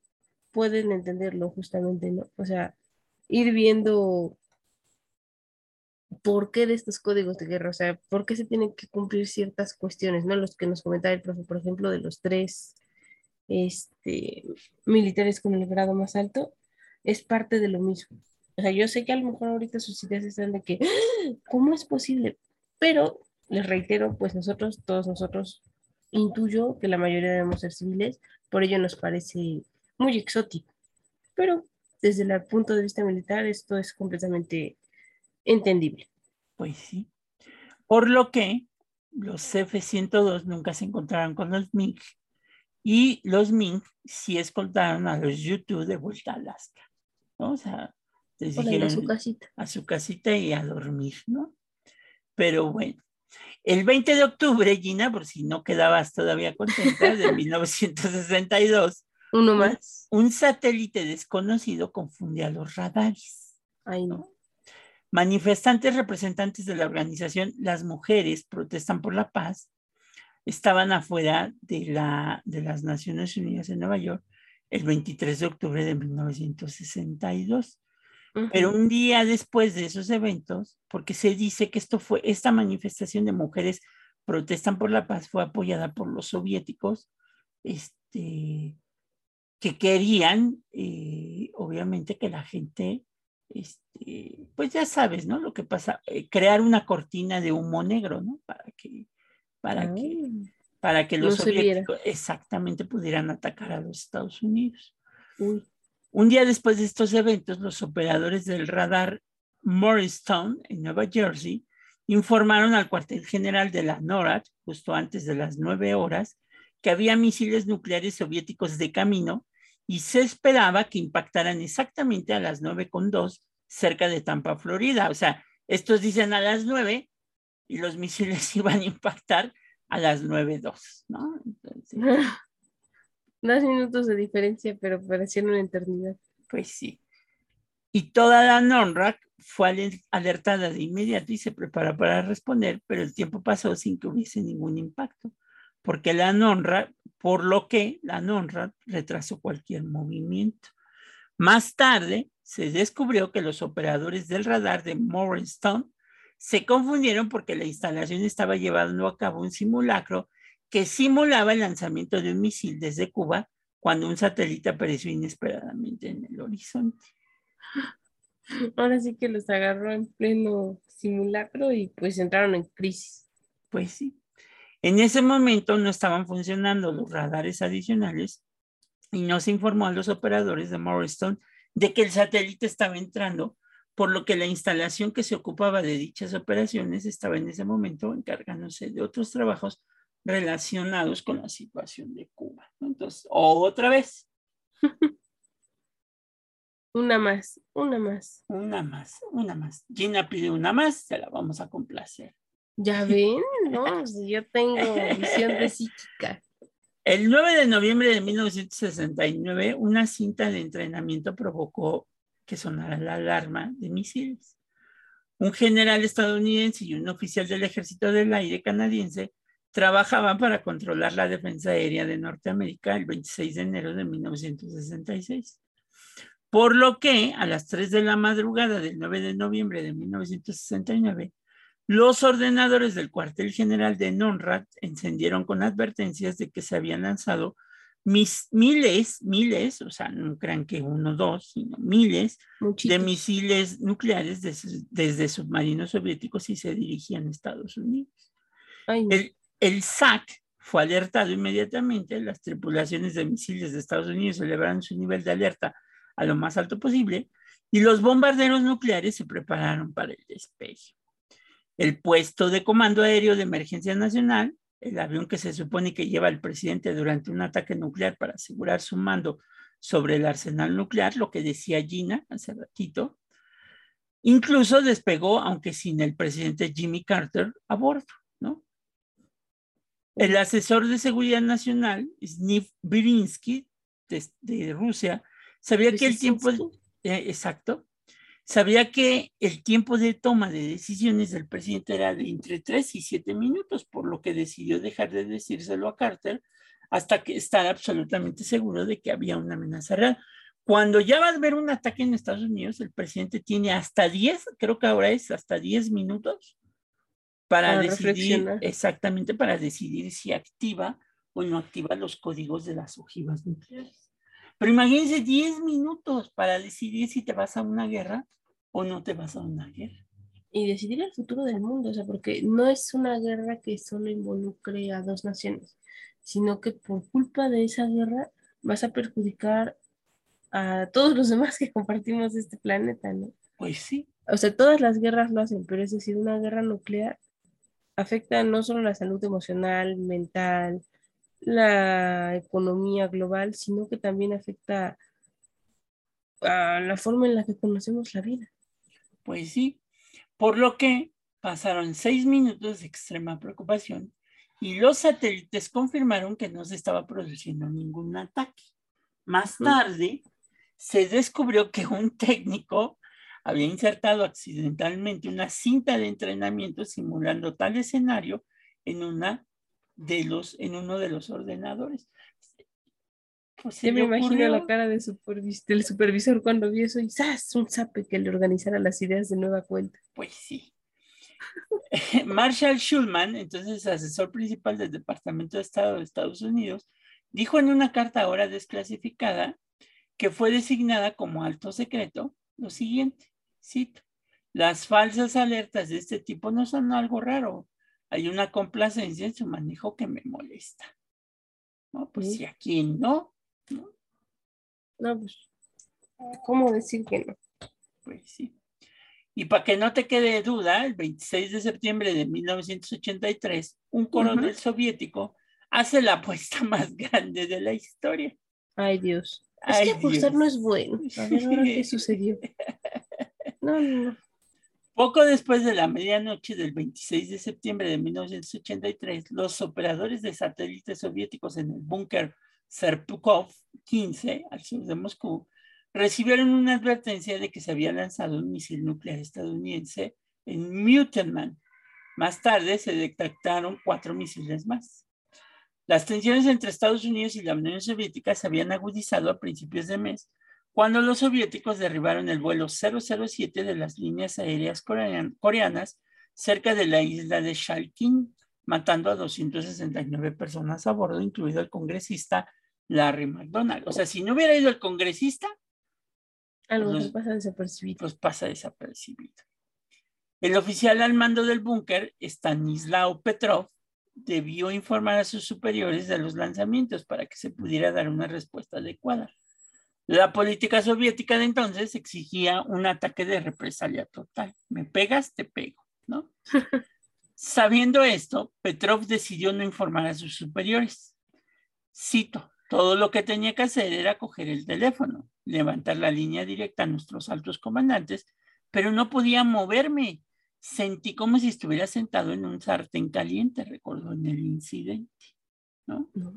pueden entenderlo justamente, ¿no? O sea, ir viendo por qué de estos códigos de guerra, o sea, por qué se tienen que cumplir ciertas cuestiones, ¿no? Los que nos comentaba el profe, por ejemplo, de los tres este, militares con el grado más alto, es parte de lo mismo. O sea, yo sé que a lo mejor ahorita sus ideas están de que, ¡Ah! ¿cómo es posible? Pero les reitero, pues nosotros, todos nosotros, intuyo que la mayoría debemos ser civiles, por ello nos parece muy exótico. Pero desde el punto de vista militar, esto es completamente entendible. Pues sí. Por lo que los F-102 nunca se encontraron con los MiG y los MiG sí escoltaron a los YouTube de vuelta a Alaska. ¿no? O sea, les dijeron a su casita. a su casita y a dormir, ¿no? Pero bueno, el 20 de octubre, Gina, por si no quedabas todavía contenta, de [laughs] 1962, Uno más. un satélite desconocido confundía a los radares. Ay, no. Manifestantes representantes de la organización Las Mujeres Protestan por la Paz estaban afuera de, la, de las Naciones Unidas en Nueva York el 23 de octubre de 1962. Pero un día después de esos eventos, porque se dice que esto fue, esta manifestación de mujeres protestan por la paz fue apoyada por los soviéticos, este, que querían, eh, obviamente, que la gente, este, pues ya sabes, ¿no? Lo que pasa, eh, crear una cortina de humo negro, ¿no? Para que, para que, para que los No soviéticos exactamente pudieran atacar a los Estados Unidos. uy. Un día después de estos eventos, los operadores del radar Morristown, en Nueva Jersey, informaron al cuartel general de la NORAD, justo antes de las nueve horas, que había misiles nucleares soviéticos de camino y se esperaba que impactaran exactamente a las nueve con dos cerca de Tampa, Florida. O sea, estos dicen a las nueve y los misiles [laughs] iban a impactar a las nueve dos, ¿no? Entonces, [laughs] Dos minutos de diferencia, pero parecieron una eternidad. Pues sí. Y toda la NONRAC fue aler- alertada de inmediato y se prepara para responder, pero el tiempo pasó sin que hubiese ningún impacto, porque la NONRAC, por lo que la NONRAC retrasó cualquier movimiento. Más tarde se descubrió que los operadores del radar de Morristown se confundieron porque la instalación estaba llevando a cabo un simulacro que simulaba el lanzamiento de un misil desde Cuba cuando un satélite apareció inesperadamente en el horizonte. Ahora sí que los agarró en pleno simulacro y pues entraron en crisis. Pues sí. En ese momento no estaban funcionando los radares adicionales y no se informó a los operadores de Morristown de que el satélite estaba entrando, por lo que la instalación que se ocupaba de dichas operaciones estaba en ese momento encargándose de otros trabajos relacionados con la situación de Cuba. Entonces, otra vez, [laughs] Una más, una más. una más, una más. Gina pide una más, se la vamos a complacer. Ya [laughs] ven, no, yo tengo visión de psíquica. El 9 de noviembre de 1969, una cinta de entrenamiento provocó que sonara la alarma de misiles. Un general estadounidense y un oficial del Ejército del Aire canadiense trabajaban para controlar la defensa aérea de Norteamérica el 26 de enero de 1966. Por lo que a las 3 de la madrugada del 9 de noviembre de 1969, los ordenadores del cuartel general de NONRAD encendieron con advertencias de que se habían lanzado mis, miles, miles, o sea, no crean que uno dos, sino miles Muchito. de misiles nucleares des- desde submarinos soviéticos y se dirigían a Estados Unidos. Ay, no. El, el SAC fue alertado inmediatamente, las tripulaciones de misiles de Estados Unidos elevaron su nivel de alerta a lo más alto posible y los bombarderos nucleares se prepararon para el despegue. El puesto de comando aéreo de emergencia nacional, el avión que se supone que lleva el presidente durante un ataque nuclear para asegurar su mando sobre el arsenal nuclear, lo que decía Gina hace ratito, incluso despegó, aunque sin el presidente Jimmy Carter a bordo. El asesor de seguridad nacional, Sniv Berinsky, de, de Rusia, sabía que el tiempo, eh, exacto, sabía que el tiempo de toma de decisiones del presidente era de entre 3 y 7 minutos, por lo que decidió dejar de decírselo a Carter hasta que estar absolutamente seguro de que había una amenaza real. Cuando ya va a haber un ataque en Estados Unidos, el presidente tiene hasta 10, creo que ahora es hasta 10 minutos para, Para decidir, exactamente para decidir si activa o no activa los códigos de las ojivas nucleares. Pero imagínense 10 minutos para decidir si te vas a una guerra o no te vas a una guerra. Y decidir el futuro del mundo, o sea, porque no es una guerra que solo involucre a dos naciones, sino que por culpa de esa guerra vas a perjudicar a todos los demás que compartimos este planeta, ¿no? Pues sí, O sea, todas las guerras lo hacen, pero es decir, una guerra nuclear afecta no solo la salud emocional, mental, la economía global, sino que también afecta a la forma en la que conocemos la vida. pues sí. Por lo que pasaron seis minutos de extrema preocupación y los satélites confirmaron que no se estaba produciendo ningún ataque. Más tarde se descubrió que un técnico había insertado accidentalmente una cinta de entrenamiento simulando tal escenario en una de los en uno de los ordenadores. Pues se Yo me imagino la cara de supervis- del supervisor cuando vio eso y ¡zas! un zape que le organizara las ideas de nueva cuenta. Pues sí. [laughs] Marshall Schulman, entonces asesor principal del Departamento de Estado de Estados Unidos, dijo en una carta ahora desclasificada que fue designada como alto secreto lo siguiente, cito, las falsas alertas de este tipo no son algo raro, hay una complacencia en su manejo que me molesta. No, pues Sí. si aquí no, No, pues, ¿cómo decir que no? Pues sí. Y para que no te quede duda, el 26 de septiembre de 1983, un coronel soviético hace la apuesta [laughs] más grande de la historia. Ay, Dios. Es Ay, que apostar Dios. no es bueno. [laughs] A ver, ahora qué sucedió. [laughs] No, no, no. Poco después de la medianoche del 26 de septiembre de 1983, los operadores de satélites soviéticos en el búnker Serpukov 15, al sur de Moscú, recibieron una advertencia de que se había lanzado un misil nuclear estadounidense en Mutenman. Más tarde se detectaron cuatro misiles más. Las tensiones entre Estados Unidos y la Unión Soviética se habían agudizado a principios de mes cuando los soviéticos derribaron el vuelo 007 de las líneas aéreas corean- coreanas cerca de la isla de Shalkin, matando a 269 personas a bordo, incluido el congresista Larry McDonald. O sea, si no hubiera ido el congresista, Algo Los- que pasa desapercibido. pues pasa desapercibido. El oficial al mando del búnker, Stanislao Petrov, debió informar a sus superiores de los lanzamientos para que se pudiera dar una respuesta adecuada. La política soviética de entonces exigía un ataque de represalia total. Me pegas, te pego, ¿no? [laughs] Sabiendo esto, Petrov decidió no informar a sus superiores. Cito, todo lo que tenía que hacer era coger el teléfono, levantar la línea directa a nuestros altos comandantes, pero no podía moverme. Sentí como si estuviera sentado en un sartén caliente, recordó en el incidente. ¿no? No,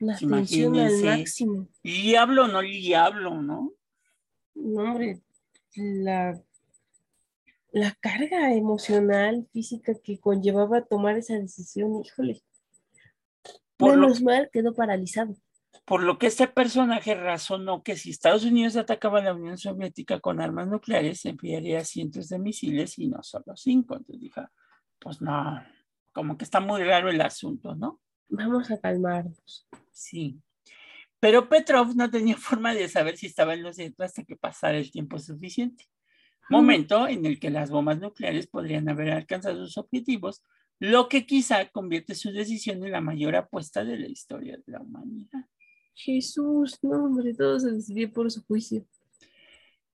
La Pues tensión al máximo. Diablo, no diablo, ¿no? No, hombre, la, la carga emocional, física que conllevaba tomar esa decisión, híjole. Por lo, Menos mal quedó paralizado. Por lo que este personaje razonó que si Estados Unidos atacaba a la Unión Soviética con armas nucleares, enviaría cientos de misiles y no solo cinco. Entonces dije, pues no, como que está muy raro el asunto, ¿no? Vamos a calmarnos. Sí. Pero Petrov no tenía [laughs] forma de saber si estaba en lo cierto hasta que pasara el tiempo suficiente. Momento en el que las bombas nucleares podrían haber alcanzado sus objetivos, lo que quizá convierte su decisión en la mayor apuesta de la historia de la humanidad. Jesús, no, hombre, todo se decidió por su juicio.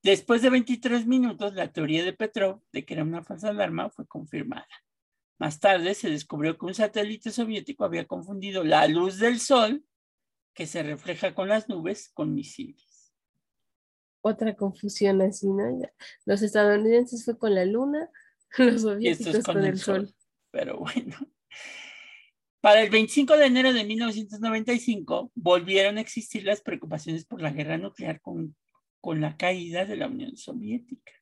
Después de 23 minutos, la teoría de Petrov de que era una falsa alarma fue confirmada. Más tarde se descubrió que un satélite soviético había confundido la luz del sol, que se refleja con las nubes, con misiles. Otra confusión así, ¿no? Los estadounidenses fue con la luna, [laughs] los soviéticos es con, el sol. Pero bueno. Para el 25 de enero de 1995 volvieron a existir las preocupaciones por la guerra nuclear con, con la caída de la Unión Soviética.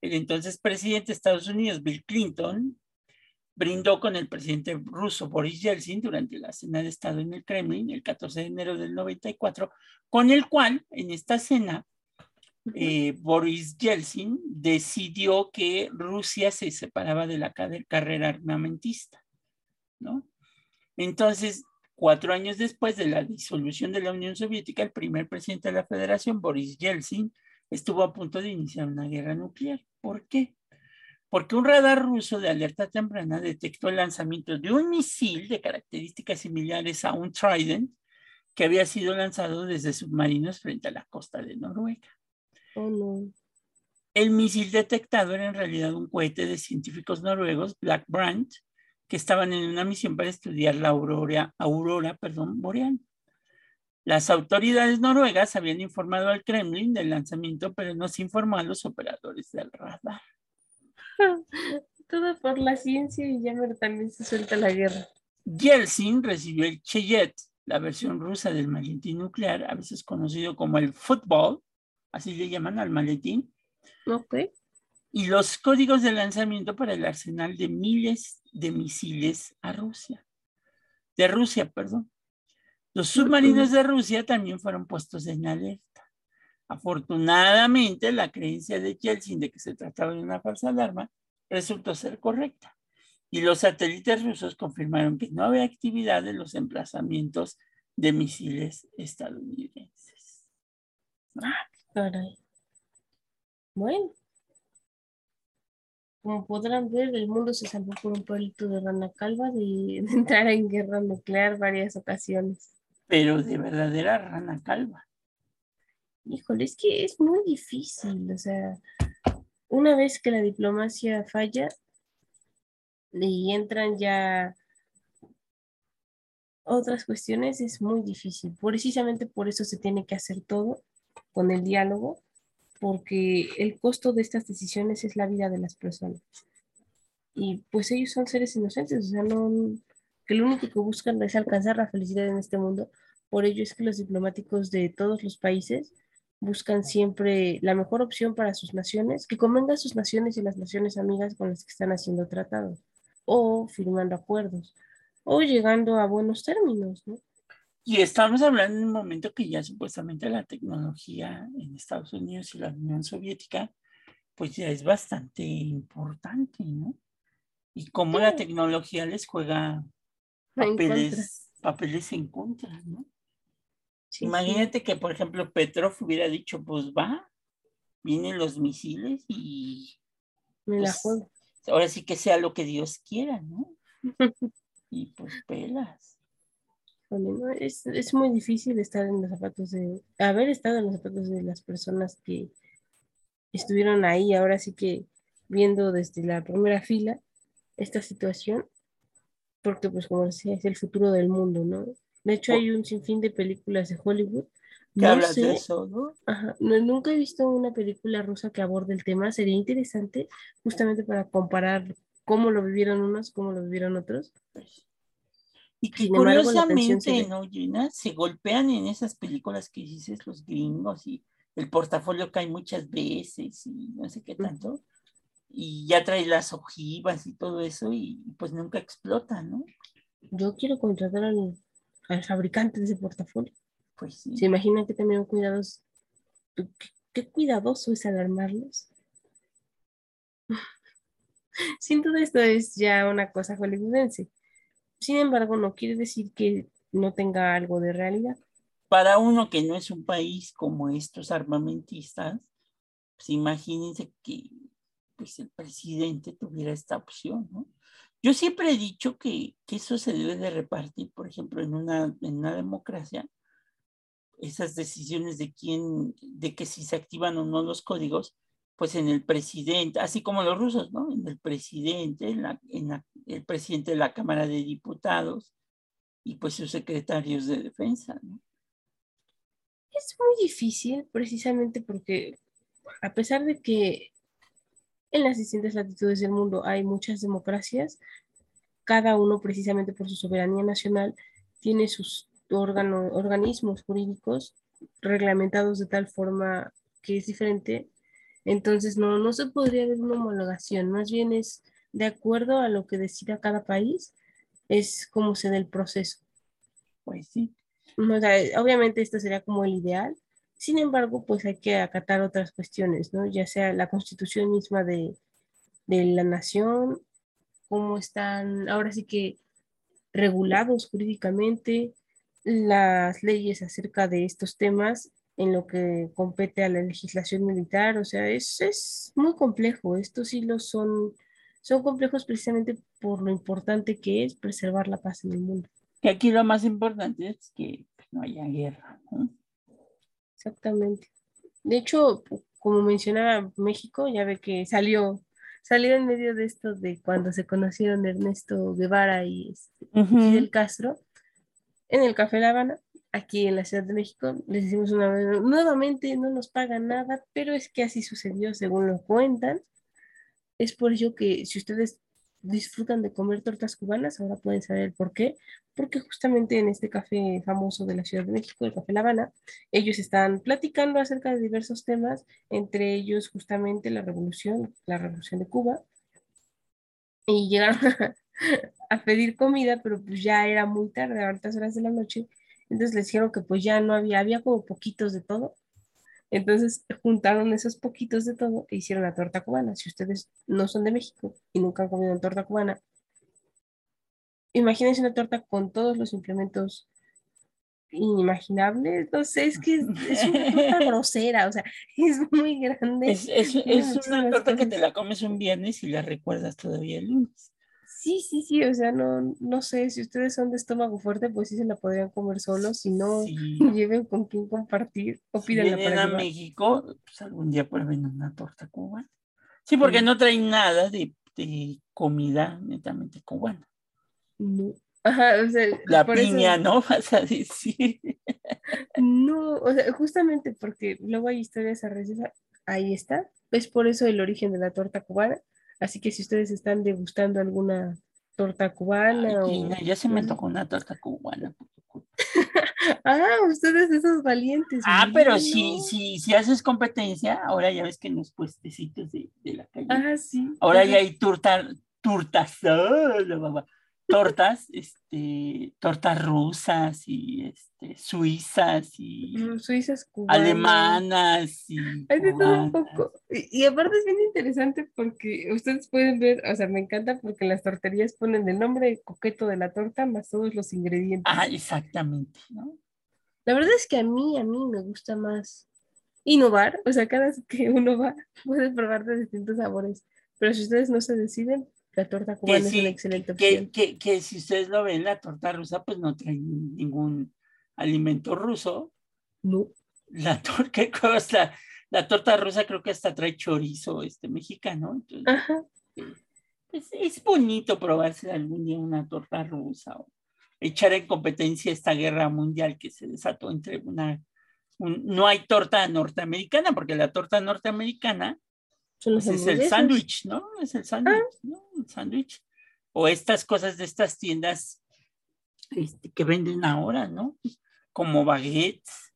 el entonces presidente de Estados Unidos, Bill Clinton, brindó con el presidente ruso Boris Yeltsin durante la cena de Estado en el Kremlin el 14 de enero del 94, con el cual en esta cena eh, Boris Yeltsin decidió que Rusia se separaba de la carrera armamentista, ¿no? Entonces, cuatro años después de la disolución de la Unión Soviética, el primer presidente de la Federación, Boris Yeltsin, estuvo a punto de iniciar una guerra nuclear. ¿Por qué? Porque un radar ruso de alerta temprana detectó el lanzamiento de un misil de características similares a un Trident que había sido lanzado desde submarinos frente a la costa de Noruega. Oh, el misil detectado era en realidad un cohete de científicos noruegos, Black Brant, que estaban en una misión para estudiar la aurora, aurora perdón, boreal. Las autoridades noruegas habían informado al Kremlin del lanzamiento, pero no se informó a los operadores del radar. [laughs] Todo por la ciencia y ya también se suelta la guerra. Yeltsin recibió el Cheyet, la versión rusa del maletín nuclear, a veces conocido como el fútbol, así le llaman al maletín. Ok. Y los códigos de lanzamiento para el arsenal de miles de misiles a Rusia. De Rusia, perdón. Los submarinos de Rusia también fueron puestos en alerta. Afortunadamente, la creencia de Yeltsin de que se trataba de una falsa alarma resultó ser correcta. Y los satélites rusos confirmaron que no había actividad en los emplazamientos de misiles estadounidenses. Ah, caray. Bueno. Como podrán ver, el mundo se salvó por un palito de rana calva de, entrar en guerra nuclear varias ocasiones. Pero de verdadera rana calva. Híjole, es que es muy difícil. O sea, una vez que la diplomacia falla y entran ya otras cuestiones, es muy difícil. Precisamente por eso se tiene que hacer todo con el diálogo porque el costo de estas decisiones es la vida de las personas. Y pues ellos son seres inocentes, o sea, no, que lo único que buscan es alcanzar la felicidad en este mundo. Por ello es que los diplomáticos de todos los países buscan siempre la mejor opción para sus naciones, que convenga a sus naciones y las naciones amigas con las que están haciendo tratados, o firmando acuerdos, o llegando a buenos términos, ¿no? Y estamos hablando en un momento que ya supuestamente la tecnología en Estados Unidos y la Unión Soviética, pues ya es bastante importante, ¿no? Y cómo la tecnología les juega papeles, en papeles en contra, ¿no? Imagínate que, por ejemplo, Petrov hubiera dicho, pues va, vienen los misiles y... Me la pues, juego. Ahora sí que sea lo que Dios quiera, ¿no? [laughs] y pues pelas. Es, es, muy difícil estar en los zapatos de, haber estado en los zapatos de las personas que estuvieron ahí, ahora sí que viendo desde la primera fila esta situación, porque pues como decía, es el futuro del mundo, ¿no? De hecho hay un sinfín de películas de Hollywood. ¿Qué hablas de eso, ¿no? Ajá, no, nunca he visto una película rusa que aborde el tema, sería interesante justamente para comparar cómo lo vivieron unos, cómo lo vivieron otros. Y que curiosamente, ¿no, Gina? Se golpean en esas películas que dices los gringos y el portafolio cae muchas veces y no sé qué tanto. Y ya trae las ojivas y todo eso y pues nunca explota, ¿no? Yo quiero contratar al, al fabricante de ese portafolio. Pues sí. ¿Se imaginan que también cuidados? ¿Qué, qué cuidadoso es alarmarlos? [laughs] Sin duda esto es ya una cosa hollywoodense sin embargo, no quiere decir que no tenga algo de realidad. Para uno que no es un país como estos armamentistas, pues imagínense que pues, el presidente tuviera esta opción. Yo siempre he dicho que, que, eso se debe de repartir, por ejemplo, en una, en una democracia, esas decisiones de quién, de que si se activan o no los códigos, pues en el presidente, así como los rusos, ¿no? En el presidente, en, la, en el presidente de la Cámara de Diputados y pues sus secretarios de defensa, ¿no? Es muy difícil precisamente porque a pesar de que en las distintas latitudes del mundo hay muchas democracias, cada uno precisamente por su soberanía nacional tiene sus órganos, organismos jurídicos reglamentados de tal forma que es diferente Entonces, no, no se podría ver una homologación, más bien es de acuerdo a lo que decida cada país, es como se da el proceso. Pues sí. O sea, obviamente esto sería como el ideal, sin embargo, pues hay que acatar otras cuestiones, ¿no? Ya sea la constitución misma de, de la nación, cómo están ahora sí que regulados jurídicamente las leyes acerca de estos temas en lo que compete a la legislación militar, o sea, es, es muy complejo, estos hilos son, son complejos precisamente por lo importante que es preservar la paz en el mundo. Y aquí lo más importante es que no haya guerra, ¿no? Exactamente. De hecho, como mencionaba México, ya ve que salió, salió en medio de esto de cuando se conocieron Ernesto Guevara y este, Fidel Castro en el Café La Habana, aquí en la Ciudad de México. Les decimos una nuevamente no nos pagan nada, pero es que así sucedió según lo cuentan. Es por ello que si ustedes disfrutan de comer tortas cubanas, ahora pueden saber por qué, porque justamente en este café famoso de la Ciudad de México, el Café La Habana, ellos están platicando acerca de diversos temas, entre ellos justamente la revolución, la revolución de Cuba, y llegaron [laughs] a, pedir comida, pero pues ya era muy tarde, a altas horas de la noche, entonces les dijeron que pues ya no había, había como poquitos de todo, entonces juntaron esos poquitos de todo e hicieron la torta cubana. Si ustedes no son de México y nunca han comido una torta cubana, imagínense una torta con todos los implementos inimaginables. No sé, es que es, una torta [laughs] grosera, o sea, es muy grande. Es, es, es una torta que te la comes un viernes y la recuerdas todavía el lunes. Sí, sí, sí, o sea, no, no sé, si ustedes son de estómago fuerte, pues sí se la podrían comer solos, si no, [laughs] lleven con quién compartir o pidan la para a México, pues algún día prueben una torta cubana. Sí, porque no traen nada de, de, comida netamente cubana. No. Ajá, o sea, la piña, ¿no? [laughs] Vas a decir. No, o sea, justamente porque luego hay historias a receta, ahí está, es por eso el origen de la torta cubana Así que si ustedes están degustando alguna torta cubana o... ya se me tocó una torta cubana. [laughs] ah, ustedes esos valientes. Ah, pero si, si, si haces competencia, ahora ya ves que en los puestecitos de, de la calle. Ah, sí. Ahora ya hay torta, tortas, oh, tortas, este, tortas rusas y este, suizas y suizas cubanas. alemanas y hay de todo un poco y, aparte es bien interesante porque ustedes pueden ver, o sea, me encanta porque las torterías ponen el nombre coqueto de la torta más todos los ingredientes. Ah, exactamente, ¿no? La verdad es que a mí, a mí me gusta más innovar, o sea, cada vez que uno va puede probar de distintos sabores, pero si ustedes no se deciden, la torta cubana es una excelente opción. Que, que, si ustedes lo ven, la torta rusa pues no trae ningún alimento ruso. No. La, [laughs] torta, la, la torta rusa creo que hasta trae chorizo este, mexicano. Ajá. Pues, es bonito probarse algún día una torta rusa o echar en competencia esta guerra mundial que se desató entre una... no hay torta norteamericana porque la torta norteamericana pues es el sándwich, ¿no? Es el sándwich, ah. ¿no? El sándwich. O estas cosas de estas tiendas este, que venden ahora, ¿no? Como baguettes.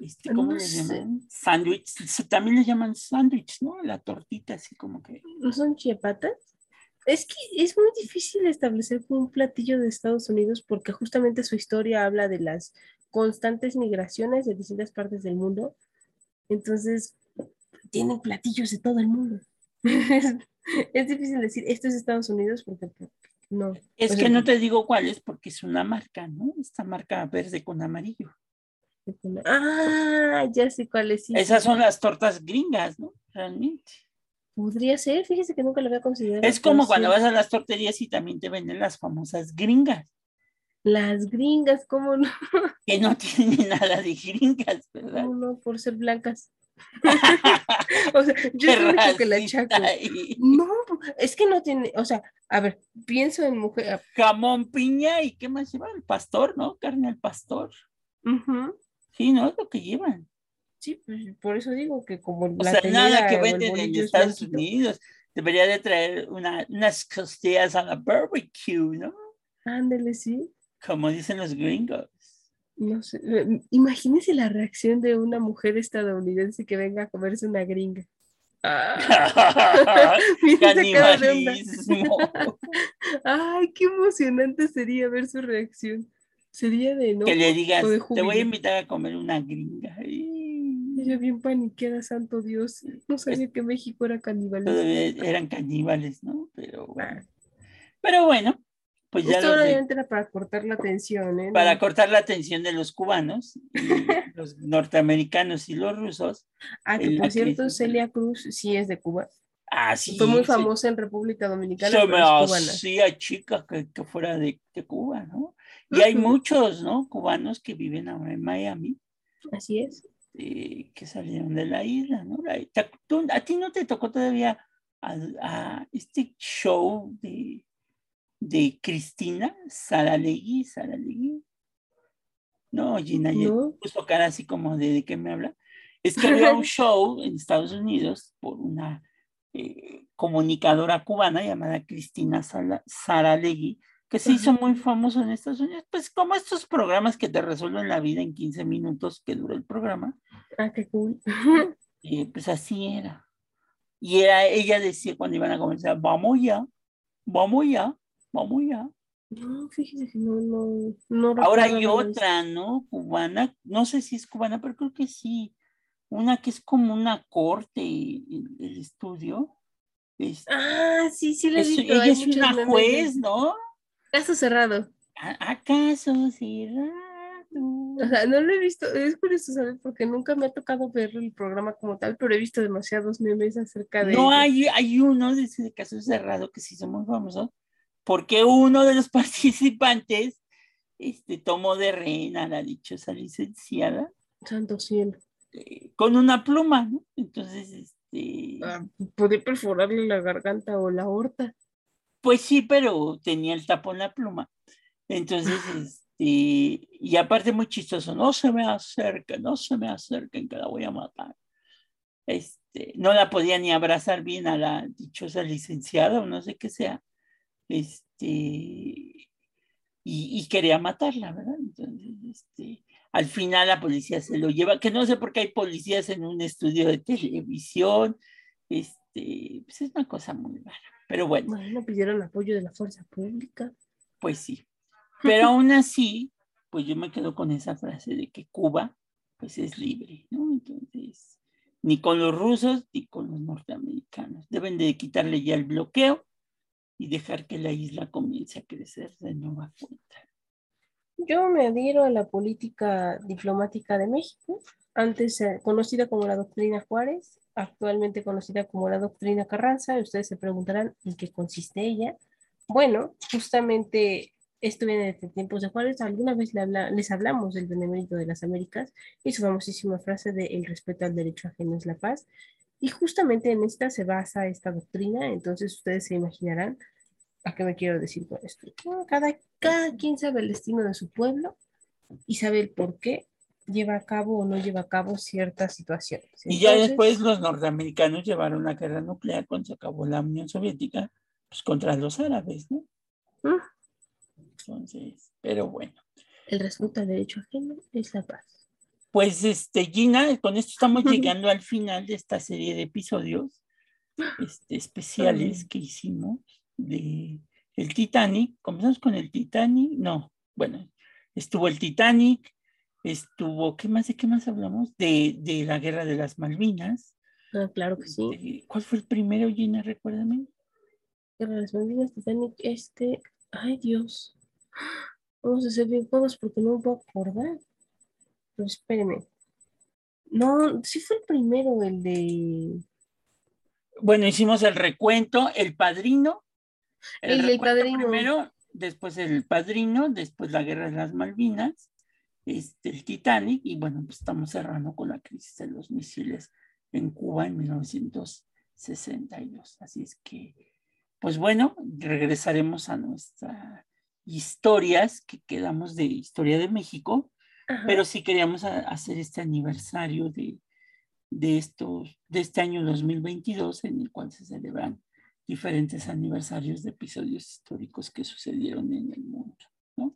Este, ¿Cómo le llaman? Sándwich. También le llaman sándwich, ¿no? La tortita, así como que. ¿No son chiapatas? Es que es muy difícil establecer un platillo de Estados Unidos porque justamente su historia habla de las constantes migraciones de distintas partes del mundo. Entonces, tienen platillos de todo el mundo. es difícil decir, esto es Estados Unidos porque no. Es que no te digo cuál es porque es una marca, ¿no? Esta marca verde con amarillo. Ah, ya sé cuál es. Esas son las tortas gringas, ¿no? Realmente. Podría ser, fíjese que nunca lo había considerado. Es como cuando vas a las torterías y también te venden las famosas gringas. Las gringas, ¿cómo no? Que no tienen [laughs] nada de gringas, ¿verdad? No, no, por ser blancas. [laughs] o sea, yo es que la chaco. No, es que no tiene, o sea, a ver, pienso en mujer. Jamón, piña y qué más llevan, pastor, ¿no? Carne al pastor. Sí, ¿no? Es lo que llevan. Sí, pues por eso digo que como o sea, nada que venden en Estados Unidos. Debería de traer una, unas costillas a la barbecue, ¿no? Ándele, sí. Como dicen los gringos. No sé, imagínese la reacción de una mujer estadounidense que venga a comerse una gringa. [laughs] [laughs] Ah. [laughs] Ay, qué emocionante sería ver su reacción. Sería de no. que le digas, o de te voy a invitar a comer una gringa. Ella bien paniqueada, santo Dios. No sabía que México era todavía eran caníbales, ¿no? Pero bueno. Ah. Pero bueno, pues ya Esto obviamente era para cortar la tensión, ¿eh? para cortar la atención de los cubanos, [laughs] los norteamericanos y los rusos. Ah, que por cierto. Celia Cruz sí es de Cuba. Así Fue muy famosa en República Dominicana, Se me hacía chica que, que fuera de, de Cuba, ¿no? Y hay muchos, ¿no? Cubanos que viven ahora en Miami, Así es. eh, que salieron de la isla, ¿no? La- te- tú- ¿A ti no te tocó todavía a, a este show de, de Cristina Saralegui? Saralegui? No, Gina, ¿No? puso cara así como de, ¿de qué me habla? Es que [laughs] había un show en Estados Unidos por una eh, comunicadora cubana llamada Cristina Sala- Saralegui, que se hizo muy famoso en Estados Unidos, pues como estos programas que te resuelven la vida en 15 minutos que dura el programa, Ah, qué cool. [laughs] eh, pues así era. Y era, ella decía cuando iban a comenzar, vamos ya, vamos ya, vamos ya. No, fíjese que no, no, no Ahora hay otra, ¿no? Cubana, no sé si es cubana, pero creo que sí. Una que es como una corte, el, el estudio. Este, Ah, sí, sí es- visto. ella es una memes de- juez, ¿no? Caso cerrado. ¿A- ¿Acaso cerrado? O sea, no lo he visto. Es curioso saber porque nunca me ha tocado ver el programa como tal, pero he visto demasiados memes acerca de. No hay, hay uno de ese caso cerrado que se hizo muy famoso, porque uno de los [laughs] participantes este, tomó de reina a la dichosa licenciada Santo cielo. eh, con una pluma, ¿no? Entonces, este, Ah, podía perforarle la garganta o la aorta. pues sí, pero tenía el tapón la pluma. Entonces, [laughs] este, y aparte muy chistoso, no se me acerquen, no se me acerquen que la voy a matar. Este, no la podía ni abrazar bien a la dichosa licenciada o no sé qué sea. Este, y, y quería matarla, ¿verdad? Entonces, este, al final la policía se lo lleva, que no sé por qué hay policías en un estudio de televisión. Este, pues es una cosa muy rara. Pero bueno, Bueno, pidieron apoyo de la fuerza pública. pues sí. Pero aún así, pues yo me quedo con esa frase de que Cuba, pues es libre, ¿no? Entonces, ni con los rusos ni con los norteamericanos. Deben de quitarle ya el bloqueo y dejar que la isla comience a crecer de nueva cuenta. Yo me adhiero a la política diplomática de México, antes eh, conocida como la doctrina Juárez, actualmente conocida como la doctrina Carranza. Ustedes se preguntarán en qué consiste ella. Bueno, justamente esto viene desde tiempos de Juárez. Alguna vez les hablamos del benemérito de las Américas y su famosísima frase de el respeto al derecho ajeno es la paz. Y justamente en esta se basa esta doctrina, entonces ustedes se imaginarán a qué me quiero decir con esto. Cada, cada quien sabe el destino de su pueblo y sabe el por qué lleva a cabo o no lleva a cabo ciertas situaciones. Y ya después los norteamericanos llevaron la guerra nuclear cuando se acabó la Unión Soviética, pues contra los árabes, ¿no? mm, Entonces, pero bueno. el respeto al derecho ajeno es la paz. Pues este, Gina, con esto estamos llegando al final de esta serie de episodios este, especiales que hicimos de el Titanic. Comenzamos con el Titanic, no, bueno, estuvo el Titanic, estuvo, ¿qué más? ¿De qué más hablamos? De, de la guerra de las Malvinas. Ah, claro que sí. De- ¿Cuál fue el primero, Gina? Recuérdame. Guerra de las Malvinas, Titanic, este. Ay, Dios. Vamos a hacer bien todos porque no me puedo acordar. Pero espérenme. No, sí fue el primero, el de. Bueno, hicimos el recuento, el padrino. El recuento Padrino. Primero, después el padrino, después la guerra de las Malvinas, este, el Titanic, y bueno, pues estamos cerrando con la crisis de los misiles en Cuba en 1962. Así es que, pues bueno, regresaremos a nuestras historias que quedamos de historia de México, Ajá. pero sí queríamos a- hacer este aniversario de, de, estos, de este año 2022 en el cual se celebran diferentes aniversarios de episodios históricos que sucedieron en el mundo, ¿no?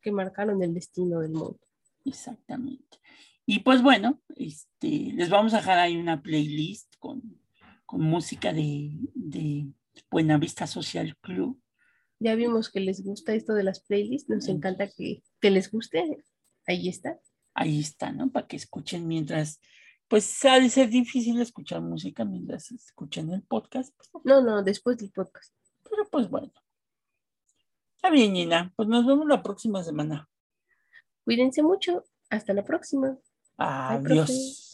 que marcaron el destino del mundo. Exactamente. Y pues bueno, este, les vamos a dejar ahí una playlist con, con música de, de Buenavista Social Club. Ya vimos que les gusta esto de las playlists, nos encanta que, que les guste. Ahí está. Ahí está, ¿no? Para que escuchen mientras, pues ha de ser difícil escuchar música mientras escuchan el podcast, pues, No, no, después del podcast. pero pues bueno. Está bien, Nina. Pues nos vemos la próxima semana. Cuídense mucho. Hasta la próxima. Adiós.